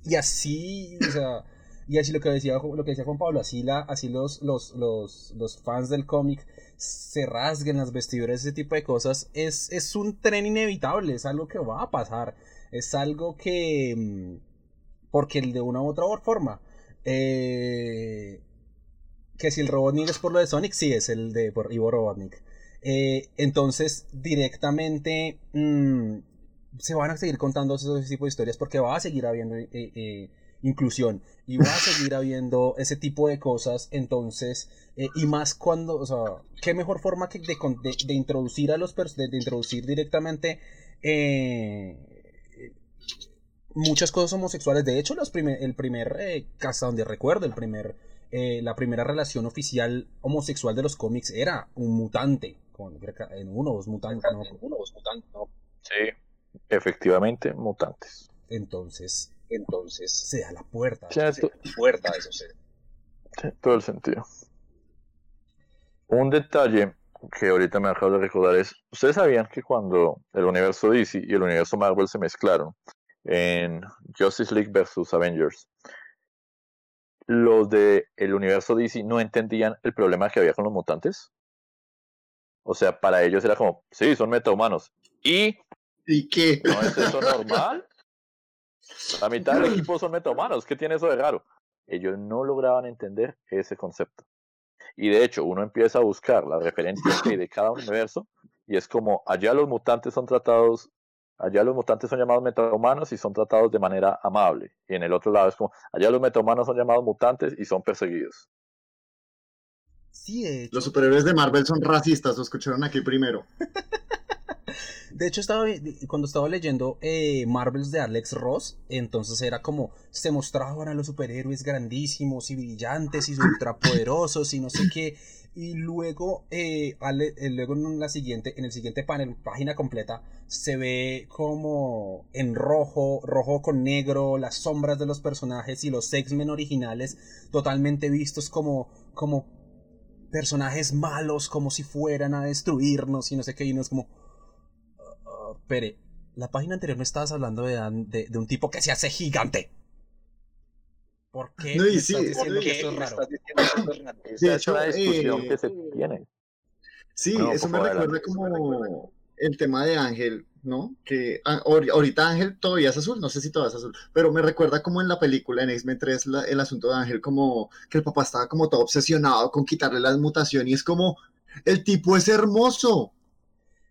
y así, o sea, y así lo que decía, lo que decía Juan Pablo, así, la, así los, los, los, los fans del cómic se rasguen las vestiduras, ese tipo de cosas, es, es un tren inevitable, es algo que va a pasar, es algo que, mm, porque de una u otra forma, eh, que si el Robotnik es por lo de Sonic, sí, es el de por Ivo Robotnik. Eh, entonces, directamente mm, se van a seguir contando ese tipo de historias porque va a seguir habiendo eh, eh, inclusión y va a seguir habiendo ese tipo de cosas. Entonces, eh, y más cuando, o sea, qué mejor forma que de, con- de- de introducir a los de, de introducir directamente eh, muchas cosas homosexuales. De hecho, los primer, el primer, eh, hasta donde recuerdo, el primer, eh, la primera relación oficial homosexual de los cómics era un mutante con, en uno o dos mutantes. No, uno o dos mutantes, ¿no? Sí, efectivamente, mutantes. Entonces, Entonces, se da la puerta. Se da puerta a eso. se- tiene todo el sentido. Un detalle que ahorita me acabo de recordar es, ¿ustedes sabían que cuando el universo DC y el universo Marvel se mezclaron en Justice League versus Avengers, los de el universo DC no entendían el problema que había con los mutantes? O sea, para ellos era como, sí, son metahumanos. ¿Y ¿Y qué? no es eso normal? La mitad del equipo son metahumanos. ¿Qué tiene eso de raro? Ellos no lograban entender ese concepto. Y de hecho, uno empieza a buscar las referencias que hay de cada universo y es como allá los mutantes son tratados, allá los mutantes son llamados metahumanos y son tratados de manera amable. Y en el otro lado es como allá los metahumanos son llamados mutantes y son perseguidos. Sí, de hecho, Los superhéroes de Marvel son racistas, lo escucharon aquí primero. de hecho estaba, cuando estaba leyendo eh, Marvels de Alex Ross, entonces era como se mostraban a los superhéroes grandísimos y brillantes y ultrapoderosos y no sé qué. Y luego, eh, eh, luego en la siguiente, en el siguiente panel, página completa, se ve como en rojo, rojo con negro, las sombras de los personajes y los X-Men originales totalmente vistos como, como personajes malos, como si fueran a destruirnos y no sé qué, y uno es como... "Ah, ah, Pere, la página anterior me estabas hablando de, Dan- de, de un tipo que se hace gigante. ¿Por qué No, me y estás sí, estás diciendo que esto es raro? Es hecho, una discusión eh, que se tiene. Sí, No, eso me recuerda como el tema de Ángel, ¿no? Que ah, ahor- ahorita Ángel todavía es azul, no sé si todavía es azul, pero me recuerda como en la película en X-Men 3 la- el asunto de Ángel, como que el papá estaba como todo obsesionado con quitarle la mutación y es como, el tipo es hermoso,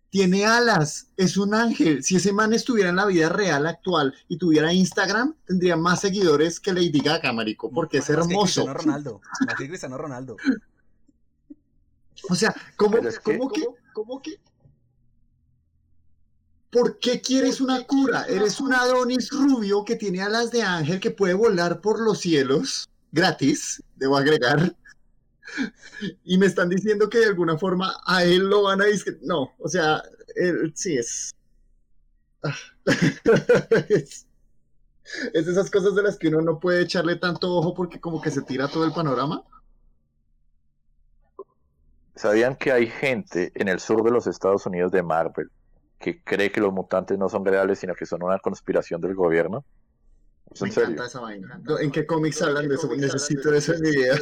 tiene alas, es un ángel. Si ese man estuviera en la vida real actual y tuviera Instagram, tendría más seguidores que Lady Gaga, marico, porque es Más que hermoso. Cristiano Ronaldo. Más que Cristiano Ronaldo. O sea, ¿cómo, es que- cómo que, cómo que? ¿Por qué quieres una cura? Eres un Adonis rubio que tiene alas de ángel que puede volar por los cielos, gratis, debo agregar. Y me están diciendo que de alguna forma a él lo van a decir. No, o sea, él, sí es. Ah. es. Esas cosas de las que uno no puede echarle tanto ojo porque como que se tira todo el panorama. ¿Sabían que hay gente en el sur de los Estados Unidos de Marvel que cree que los mutantes no son reales, sino que son una conspiración del gobierno? ¿Es Me en serio? encanta esa vaina. ¿En qué cómics hablan de eso? Necesito eso en mi vida.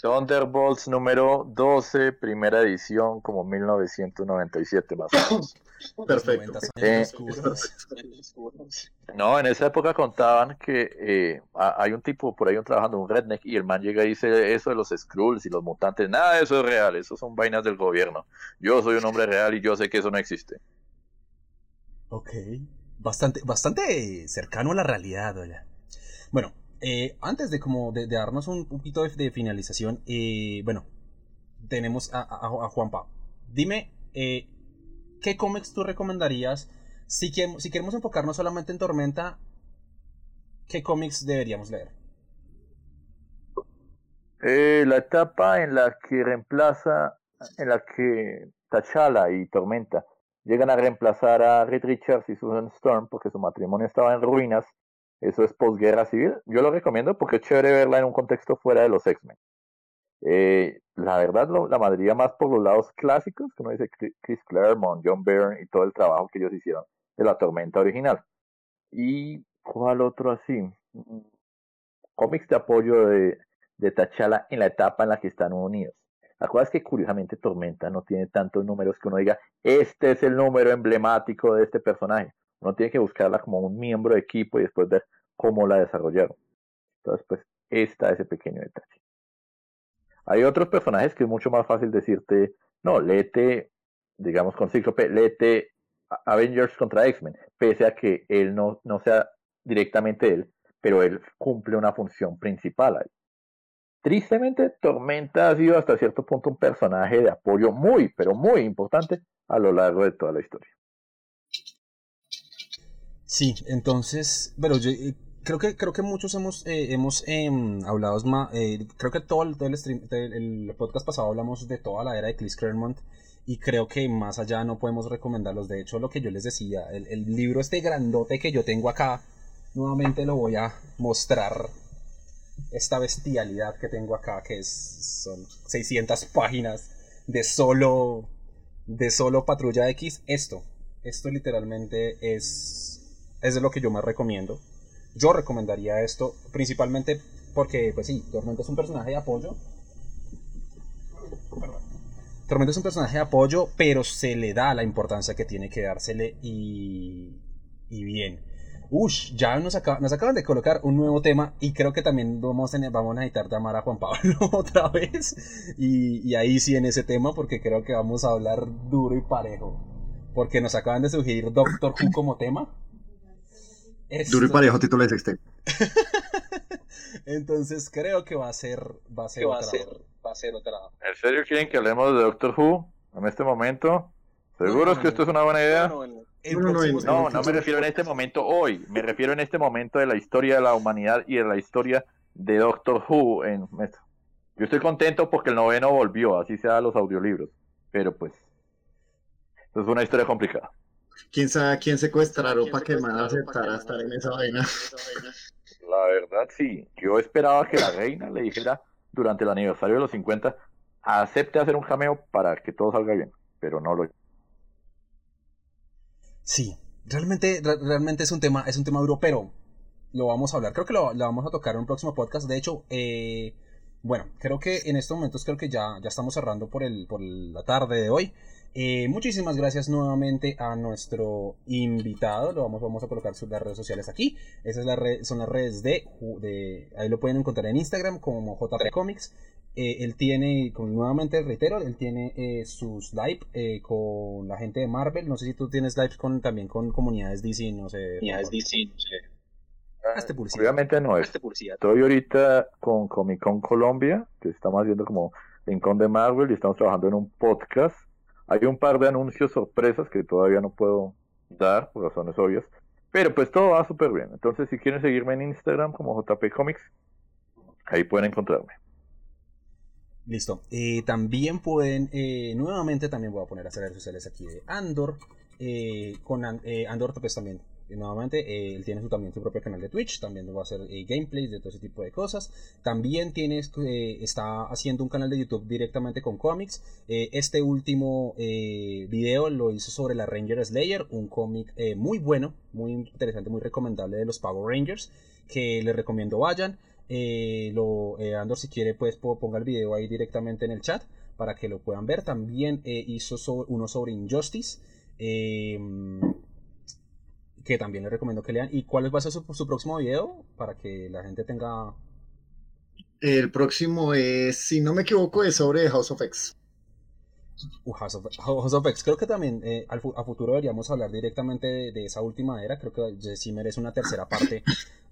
Thunderbolts número 12, primera edición, como 1997 más o menos. Perfecto. Los 90 Eh. No, en esa época contaban que eh, ha- hay un tipo por ahí trabajando, un redneck, y el man llega y dice eso de los Skrulls y los mutantes, nada de eso es real, eso son vainas del gobierno. Yo soy un hombre real y yo sé que eso no existe. Ok. Bastante, bastante cercano a la realidad, oye. Bueno, eh, antes de como de, darnos un poquito de, finalización, eh, bueno, tenemos a, a, a. Dime, eh, ¿qué cómics tú recomendarías? Si, que- si queremos enfocarnos solamente en Tormenta, ¿qué cómics deberíamos leer? Eh, la etapa en la que reemplaza, en la que T'Challa y Tormenta llegan a reemplazar a Reed Richards y Susan Storm porque su matrimonio estaba en ruinas, eso es posguerra civil. Yo lo recomiendo porque es chévere verla en un contexto fuera de los X-Men. Eh, la verdad, la mayoría más por los lados clásicos, como dice Chris- Claremont, John Byrne y todo el trabajo que ellos hicieron de la tormenta original. ¿Y cuál otro así? Mm, Cómics de apoyo de, de en la etapa en la que están unidos. La cosa es que curiosamente Tormenta no tiene tantos números que uno diga, este es el número emblemático de este personaje. Uno tiene que buscarla como un miembro de equipo y después ver cómo la desarrollaron. Entonces, pues, está ese pequeño detalle. Hay otros personajes que es mucho más fácil decirte, no, léete, digamos con Cíclope, léete A- Avengers contra X-Men, pese a que él no, no sea directamente él, pero él cumple una función principal ahí. Tristemente, Tormenta ha sido hasta cierto punto un personaje de apoyo muy, pero muy importante a lo largo de toda la historia. Sí, entonces, pero yo, eh, creo que creo que muchos hemos eh, hemos em, hablado eh, creo que todo el, stream el, podcast pasado hablamos de toda la era de Chris Claremont y creo que más allá no podemos recomendarlos de hecho lo que yo les decía el libro este grandote que yo tengo acá nuevamente lo voy a mostrar esta bestialidad que tengo acá que es son 600 páginas de solo de solo patrulla X esto esto literalmente es es de lo que yo más recomiendo yo recomendaría esto principalmente porque, pues sí, Tormenta es un personaje de apoyo. Perdón. Tormenta es un personaje de apoyo, pero se le da la importancia que tiene que dársele y, y bien. Ush, ya nos, acaba- nos acaban de colocar un nuevo tema y creo que también vamos a, vamos a necesitar llamar a Juan Pablo otra vez. Y, y ahí sí en ese tema porque creo que vamos a hablar duro y parejo. Porque nos acaban de sugerir Doctor Who como tema. Duro y parejo, título de sextape. Entonces creo que va a ser va a ser Que va a otra ser, va a ser otra. ¿En serio quieren que hablemos de Doctor Who en este momento? ¿Seguros que esto es una buena idea? No, no, me refiero en este momento hoy, me refiero en este momento de la historia de la humanidad y de la historia de Doctor Who. En esto. Yo estoy contento porque el noveno volvió, así sea los audiolibros, pero pues, esto es una historia complicada. ¿Quién sabe a quién secuestraron ¿Quién para que pa' aceptara estar Man en esa vaina? La verdad sí, yo esperaba que la reina le dijera durante el aniversario de los 50, acepte hacer un cameo para que todo salga bien, pero no lo Sí, realmente, re- realmente es un tema, es un tema duro, pero lo vamos a hablar. Creo que lo, vamos a tocar en un próximo podcast. De hecho, eh, bueno, creo que en estos momentos creo que ya, ya estamos cerrando por el, por la tarde de hoy. Eh, muchísimas gracias nuevamente a nuestro invitado. Lo vamos, vamos a colocar sus las redes sociales aquí. Esas son las redes de, de. Ahí lo pueden encontrar en Instagram como JP Comics. Eh, él tiene, como nuevamente reitero, él tiene eh, sus live eh, con la gente de Marvel. No sé si tú tienes lives con, también con comunidades DC, no sé. Ya es Juan Pablo. DC, no sé. Hazte publicidad. Obviamente no es. Este publicidad. Estoy ahorita con Comic Con Colombia, que estamos haciendo como Rincón de Marvel y estamos trabajando en un podcast. Hay un par de anuncios sorpresas que todavía no puedo dar por razones obvias, pero pues todo va súper bien. Entonces, si quieren seguirme en Instagram como JP Comics, ahí pueden encontrarme. Listo. Eh, también pueden, eh, nuevamente también voy a poner las redes sociales aquí de Andor. eh, con An- Andor pues también. nuevamente, él tiene su, también su propio canal de Twitch, también va a hacer gameplays de todo ese tipo de cosas. También tienes, eh, está haciendo un canal de YouTube directamente con cómics. Este último video lo hizo sobre la Ranger Slayer, un cómic muy bueno, muy interesante, muy recomendable de los Power Rangers, que les recomiendo vayan. Eh, lo, eh, Andor, si quiere, pues po- ponga el video ahí directamente en el chat para que lo puedan ver. También eh, hizo uno sobre Injustice, eh, que también les recomiendo que lean. ¿Y cuál va a ser su, su próximo video? Para que la gente tenga... El próximo es, si no me equivoco, es sobre House of X. Uh, House, of, House of X. Creo que también eh, al a futuro deberíamos hablar directamente de, de esa última era. Creo que sí merece una tercera parte.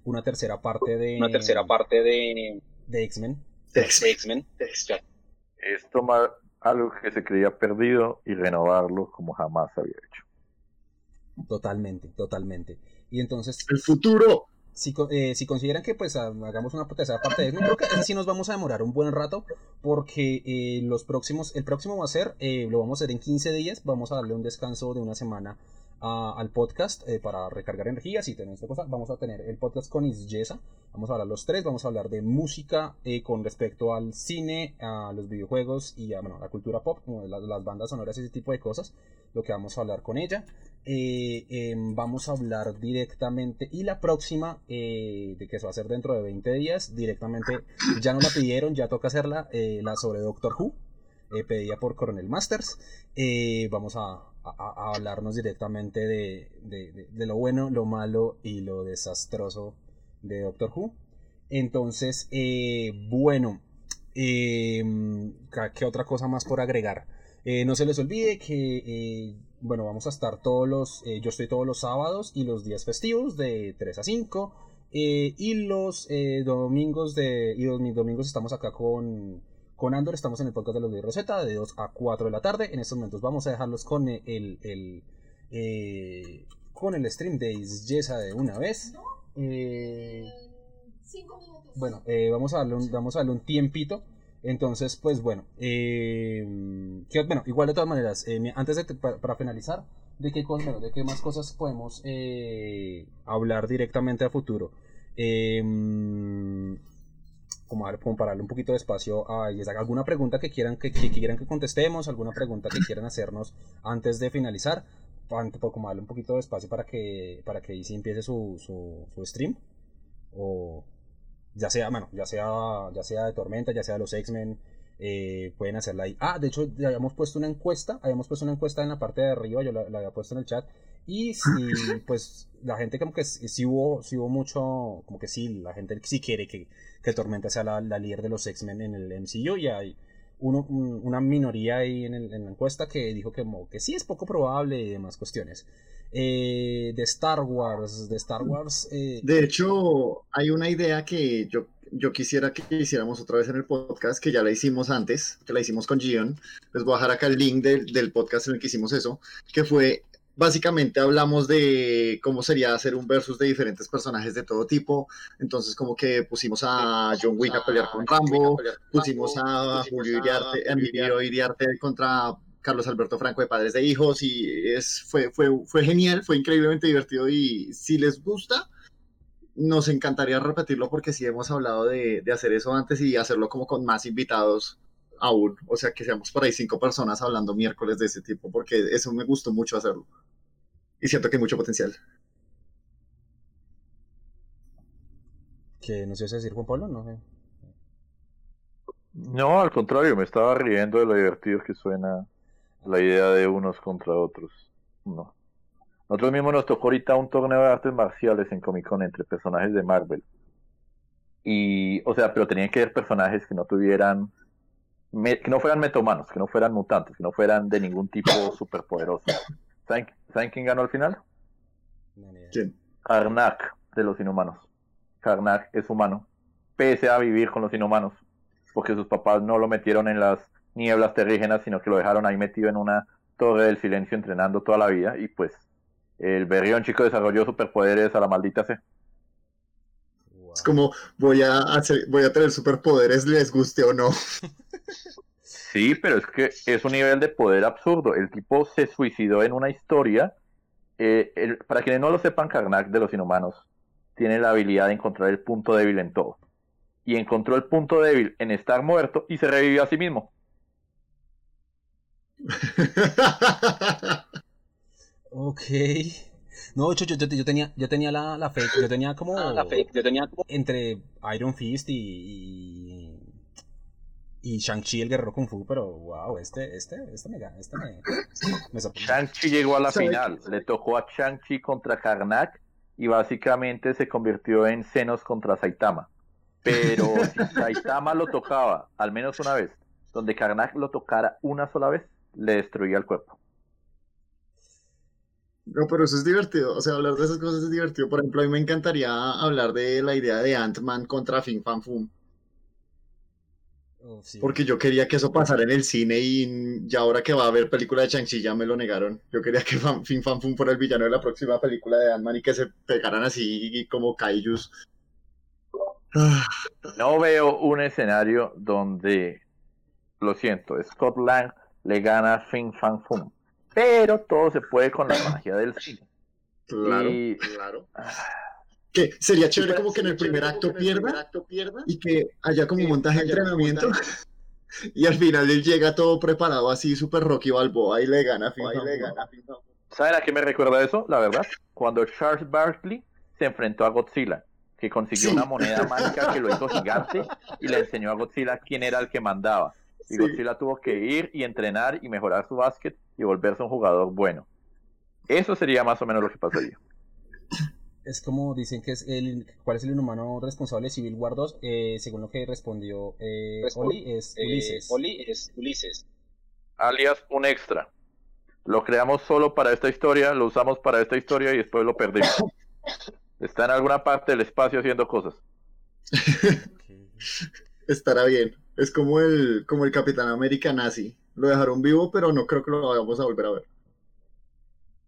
Una tercera parte de... Una tercera parte de, De X-Men. de X-Men. Es tomar algo que se creía perdido y renovarlo como jamás había hecho. Totalmente, totalmente. Y entonces... El futuro. si, co- eh, si consideran que pues ha- hagamos una tercera parte de X-Men, creo que esa sí nos vamos a demorar un buen rato porque eh, los próximos, el próximo va a ser, eh, lo vamos a hacer en 15 días, vamos a darle un descanso de una semana a- al podcast eh, para recargar energías y tener esta cosa. Vamos a tener el podcast con Isyesa, vamos a hablar los tres, vamos a hablar de música eh, con respecto al cine, a los videojuegos y a bueno, la cultura pop, como la- las bandas sonoras, ese tipo de cosas, lo que vamos a hablar con ella. Eh, em, vamos a hablar directamente y la próxima eh, de que se va a hacer dentro de 20 días directamente ya nos la pidieron ya toca hacerla eh, la sobre Doctor Who eh, pedida por Coronel Masters Eh, vamos a, a- hablarnos directamente de, de- lo bueno lo malo y lo desastroso de Doctor Who entonces eh, bueno em, ¿qué- ¿qué otra cosa más por agregar? Eh, no se les olvide que, eh, bueno, vamos a estar todos los, eh, yo estoy todos los sábados y los días festivos de 3 a 5. eh, y los eh, domingos de, y los domingos estamos acá con, con Andor, estamos en el podcast de los de Rosetta de 2 a 4 de la tarde. En estos momentos vamos a dejarlos con el, el, eh, con el stream de Yesa de una vez. eh, Cinco minutos. bueno, eh, vamos, a darle un, vamos a darle un tiempito. Entonces, pues bueno, eh, que, bueno, igual de todas maneras, eh, antes de para, para finalizar, ¿de qué, bueno, ¿de qué más cosas podemos eh, hablar directamente a futuro? Eh, como, a como para darle un poquito de espacio a Isaac. ¿Alguna pregunta que quieran que, que quieran que contestemos? ¿Alguna pregunta que quieran hacernos antes de finalizar? Para, para como darle un poquito de espacio para que, para que Izzy empiece su, su, su stream. O ya sea, bueno, ya sea, ya sea de Tormenta, ya sea de los X-Men, eh, pueden hacerla ahí. Ah, de hecho, ya habíamos puesto una encuesta, habíamos puesto una encuesta en la parte de arriba, yo la, la había puesto en el chat. Y si, pues, la gente como que sí, sí hubo, sí hubo mucho, como que sí, la gente sí quiere que, que Tormenta sea la, la líder de los X-Men en el MCU y hay uno, un- una minoría ahí en, el- en la encuesta que dijo que, como que sí es poco probable y demás cuestiones. Eh, de Star Wars, de Star Wars, eh, De hecho, hay una idea que yo, yo quisiera que hiciéramos otra vez en el podcast, que ya la hicimos antes, que la hicimos con Gion. Les voy a dejar acá el link del, del podcast en el que hicimos eso, que fue, básicamente hablamos de cómo sería hacer un versus de diferentes personajes de todo tipo. Entonces, como que pusimos a John Wick a pelear con Rambo, pusimos a Julio Iriarte, Iriarte contra Carlos Alberto Franco de Padres de Hijos y es, fue, fue, fue genial, fue increíblemente divertido y si les gusta, nos encantaría repetirlo porque sí hemos hablado de, de hacer eso antes y hacerlo como con más invitados aún, o sea que seamos por ahí cinco personas hablando miércoles de ese tipo porque eso me gustó mucho hacerlo y siento que hay mucho potencial. que no sé si decir Juan Pablo, no sé. No, al contrario, me estaba riendo de lo divertido que suena la idea de unos contra otros. No. Nosotros mismos nos tocó ahorita un torneo de artes marciales en Comic Con entre personajes de Marvel. Y, o sea, pero tenían que ser personajes que no tuvieran, me- que no fueran metahumanos, que no fueran mutantes, que no fueran de ningún tipo superpoderoso. ¿Saben, ¿Saben quién ganó al final? Karnak de los inhumanos. Karnak es humano, pese a vivir con los inhumanos, porque sus papás no lo metieron en las nieblas terrígenas, sino que lo dejaron ahí metido en una torre del silencio entrenando toda la vida, y pues el berrión chico desarrolló superpoderes a la maldita C. Es como voy a hacer, voy a tener superpoderes, les guste o no. Sí, pero es que es un nivel de poder absurdo. El tipo se suicidó en una historia. eh, el- para quienes no lo sepan, Karnak de los inhumanos tiene la habilidad de encontrar el punto débil en todo. Y encontró el punto débil en estar muerto y se revivió a sí mismo. Ok. No, yo, yo, yo, yo tenía, yo tenía la, la fe, yo tenía como Ah, la fake. Yo tenía como. entre Iron Fist y y, y Shang-Chi el guerrero Kung Fu, pero wow, este, este, este me, ga- este me, me sorprendió. Shang-Chi llegó a la ¿Sabe final. Le tocó a Shang-Chi contra Karnak y básicamente se convirtió en Senos contra Saitama. Pero si Saitama lo tocaba al menos una vez, donde Karnak lo tocara una sola vez, le destruía el cuerpo. No, pero eso es divertido. O sea, hablar de esas cosas es divertido. Por ejemplo, a mí me encantaría hablar de la idea de Ant-Man contra Fin Fan Fum. Sí. Porque yo quería que eso pasara en el cine y ya ahora que va a haber película de Shang-Chi ya me lo negaron. Yo quería que Fan- Fin Fan Fum fuera el villano de la próxima película de Ant-Man y que se pegaran así como kaijus. No veo un escenario donde, lo siento, Scott Lang le gana a Fin Fan Fum. Pero todo se puede con la magia del cine. claro, Y- claro. Que sería chévere como que en el primer acto pierda y que haya como un montaje de entrenamiento. Y al final él llega todo preparado así, super Rocky Balboa y le gana Fin Fan Fum. ¿Saben a qué me recuerda eso? La verdad, cuando Charles Barkley se enfrentó a Godzilla, que consiguió Sí. una moneda mágica que lo hizo gigante y le enseñó a Godzilla quién era el que mandaba. Y Sí. Godzilla tuvo que ir y entrenar y mejorar su básquet y volverse un jugador bueno. Eso sería más o menos lo que pasaría. Es como dicen que es el, ¿cuál es el inhumano responsable de Civil War 2? Eh, según lo que respondió eh, Oli, es eh, Ulises. Oli es Ulises. Alias un extra. Lo creamos solo para esta historia, lo usamos para esta historia y después lo perdimos. Está en alguna parte del espacio haciendo cosas. Estará bien. Es como el, como el Capitán América nazi. Lo dejaron vivo, pero no creo que lo vayamos a volver a ver.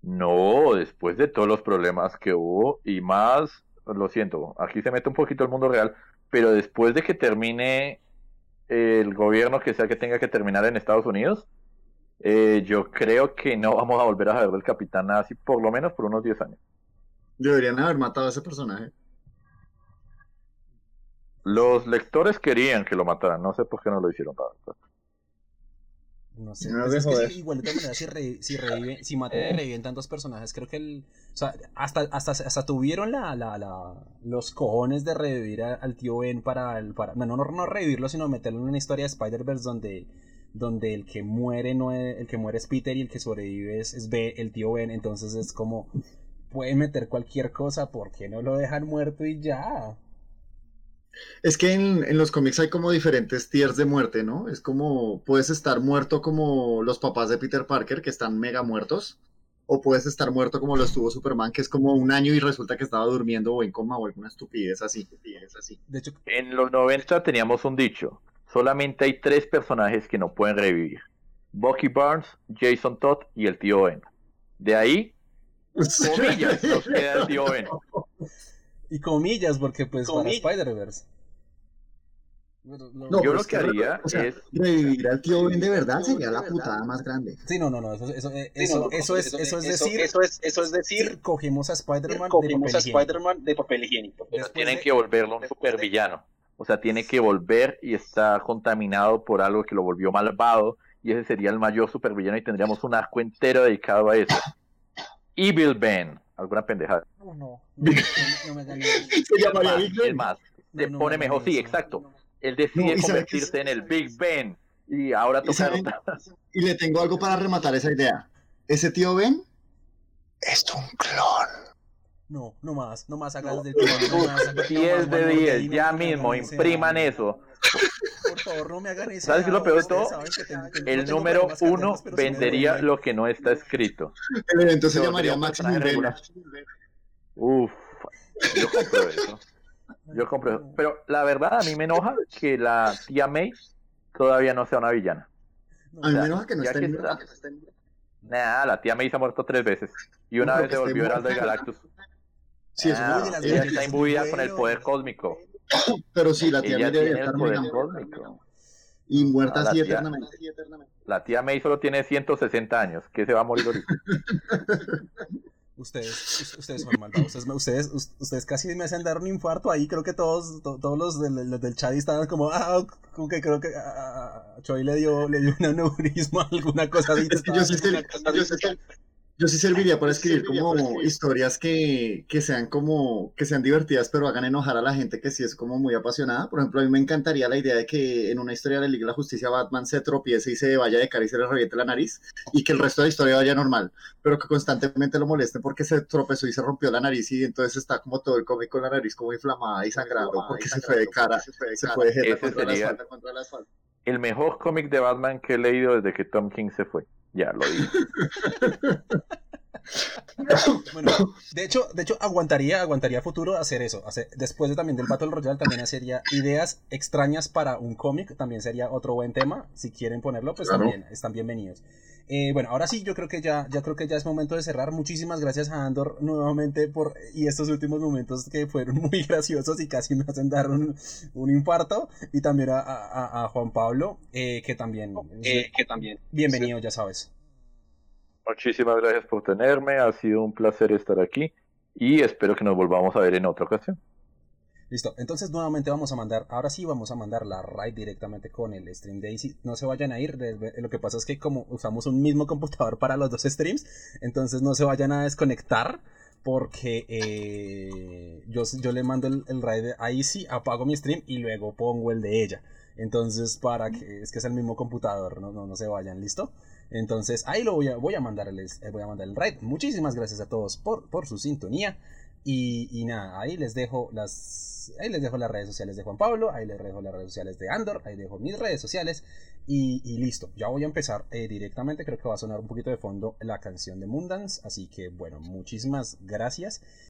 No, después de todos los problemas que hubo y más lo siento, aquí se mete un poquito el mundo real, pero después de que termine el gobierno que sea que tenga que terminar en Estados Unidos, eh, yo creo que no vamos a volver a ver del Capitán Nazi, por lo menos por unos 10 años. Deberían haber matado a ese personaje. Los lectores querían que lo mataran, no sé por qué no lo hicieron. verdad. No sé. No pues de es que joder. sí, igual de todas maneras, si, re- si, reviven, si matan y reviven tantos personajes, creo que el. O sea, hasta, hasta, hasta tuvieron la, la, la, los cojones de revivir a- al tío Ben para. El, para no, no, no revivirlo, sino meterlo en una historia de Spider-Verse donde, donde el que muere no es, el que muere es Peter y el que sobrevive es, es Ben- el tío Ben. Entonces es como. Puede meter cualquier cosa, ¿por qué no lo dejan muerto y ya? Es que en, en los cómics hay como diferentes tiers de muerte, ¿no? Es como, puedes estar muerto como los papás de Peter Parker, que están mega muertos, o puedes estar muerto como lo estuvo Superman, que es como un año y resulta que estaba durmiendo o en coma o alguna estupidez así. estupidez así. De hecho, En los 90 teníamos un dicho, solamente hay tres personajes que no pueden revivir. Bucky Barnes, Jason Todd y el tío Ben. De ahí, comillas, nos queda el tío Ben. Y comillas, porque pues Comillas. para Spider-Verse. Lo- No, Yo lo que haría o sea, es Revivir al tío Ben de verdad sería la putada más grande. Sí, no, no, no, eso, eso, eh, Sí, eso, no, no, eso es, eso es decir, eso es, eso es decir, cogemos a Spider-Man de cogimos papel a higiénico. Spider-Man de papel higiénico. Pero Después tienen de- que volverlo un supervillano. O sea, tiene que volver y está contaminado por algo que lo volvió malvado. Y ese sería el mayor supervillano y tendríamos un arco entero dedicado a eso. Evil Ben. Alguna pendejada. No, no, no, no me. Se Es llamaría más, Big es Ben. más, No, se no pone me mejor. Sí, exacto. Él No, decide ¿y sabe qué convertirse es? en el Big Ben. Y ahora ¿Y toca Y le tengo algo para rematar esa idea. Ese tío Ben es un clon. No, no más, no más hagas No. del tío, no más, no más, 10 de Juan 10, Ortega, ya mismo, impriman eso. Por favor, no me hagan eso. ¿Sabes qué es lo peor de todo? El número uno vendería lo que no está escrito. El evento se llamaría Maximum regular. Uf, yo compro eso. Yo compro eso. Pero la verdad, a mí me enoja que la tía May todavía no sea una villana. A mí O sea, me enoja que no esté en Nah, la tía May se ha muerto tres veces. Y una No, vez se volvió. Heraldo de Galactus. Sí, eso Ah, las está imbuida con el poder cósmico. Pero sí, la tía Ella May el estar cósmico. y muerta Ah, la así tía- eternamente. La tía May solo tiene 160 años. ¿Qué se va a morir ahorita? Ustedes, us- ustedes son malvados. Ustedes, ustedes, us- ustedes casi me hacen dar un infarto ahí. Creo que todos, to- todos los del, los del chat estaban como, ah, como que creo que ah, a Choi le dio, le dio un aneurisma, alguna cosa así. Que yo sí, yo yo sí serviría para escribir como historias que, que sean como que sean divertidas pero hagan enojar a la gente que sí es como muy apasionada. Por ejemplo, a mí me encantaría la idea de que en una historia de la Liga de la Justicia Batman se tropiece y se vaya de cara y se le reviente la nariz y que el resto de la historia vaya normal, pero que constantemente lo molesten porque se tropezó y se rompió la nariz y entonces está como todo el cómic con la nariz como inflamada y sangrando porque se fue de cara, se fue de jeta Ese contra la espalda, contra la espalda. El mejor cómic de Batman que he leído desde que Tom King se fue. Ya lo dije. Bueno, de hecho, de hecho aguantaría, aguantaría futuro hacer eso. hacer- después de también del Battle Royale también hacería ideas extrañas para un cómic, también sería otro buen tema. Si quieren ponerlo, pues Claro. también están bienvenidos. Eh, bueno, ahora sí, yo creo que ya, ya creo que ya es momento de cerrar. Muchísimas gracias a Andor nuevamente por y estos últimos momentos que fueron muy graciosos y casi me hacen dar un, un infarto. Y también a, a- a Juan Pablo, eh, que también Eh, que también. bienvenido, ya sabes. Muchísimas gracias por tenerme. Ha sido un placer estar aquí. Y espero que nos volvamos a ver en otra ocasión. Listo, entonces nuevamente vamos a mandar, ahora sí vamos a mandar la raid directamente con el stream de Easy. No se vayan a ir, lo que pasa es que como usamos un mismo computador para los dos streams, entonces no se vayan a desconectar porque eh, yo, yo le mando el, el raid a Easy, apago mi stream y luego pongo el de ella. Entonces para que es que es el mismo computador, no, no, no se vayan, ¿listo? Entonces ahí lo voy a, voy a mandarles, eh, voy a mandar el raid. Muchísimas gracias a todos por, por su sintonía. Y, nada, ahí les dejo las. Ahí les dejo las redes sociales de Juan Pablo, ahí les dejo las redes sociales de Andor, ahí dejo mis redes sociales y, listo. Ya voy a empezar eh, directamente, creo que va a sonar un poquito de fondo la canción de Mundance, así que bueno, muchísimas gracias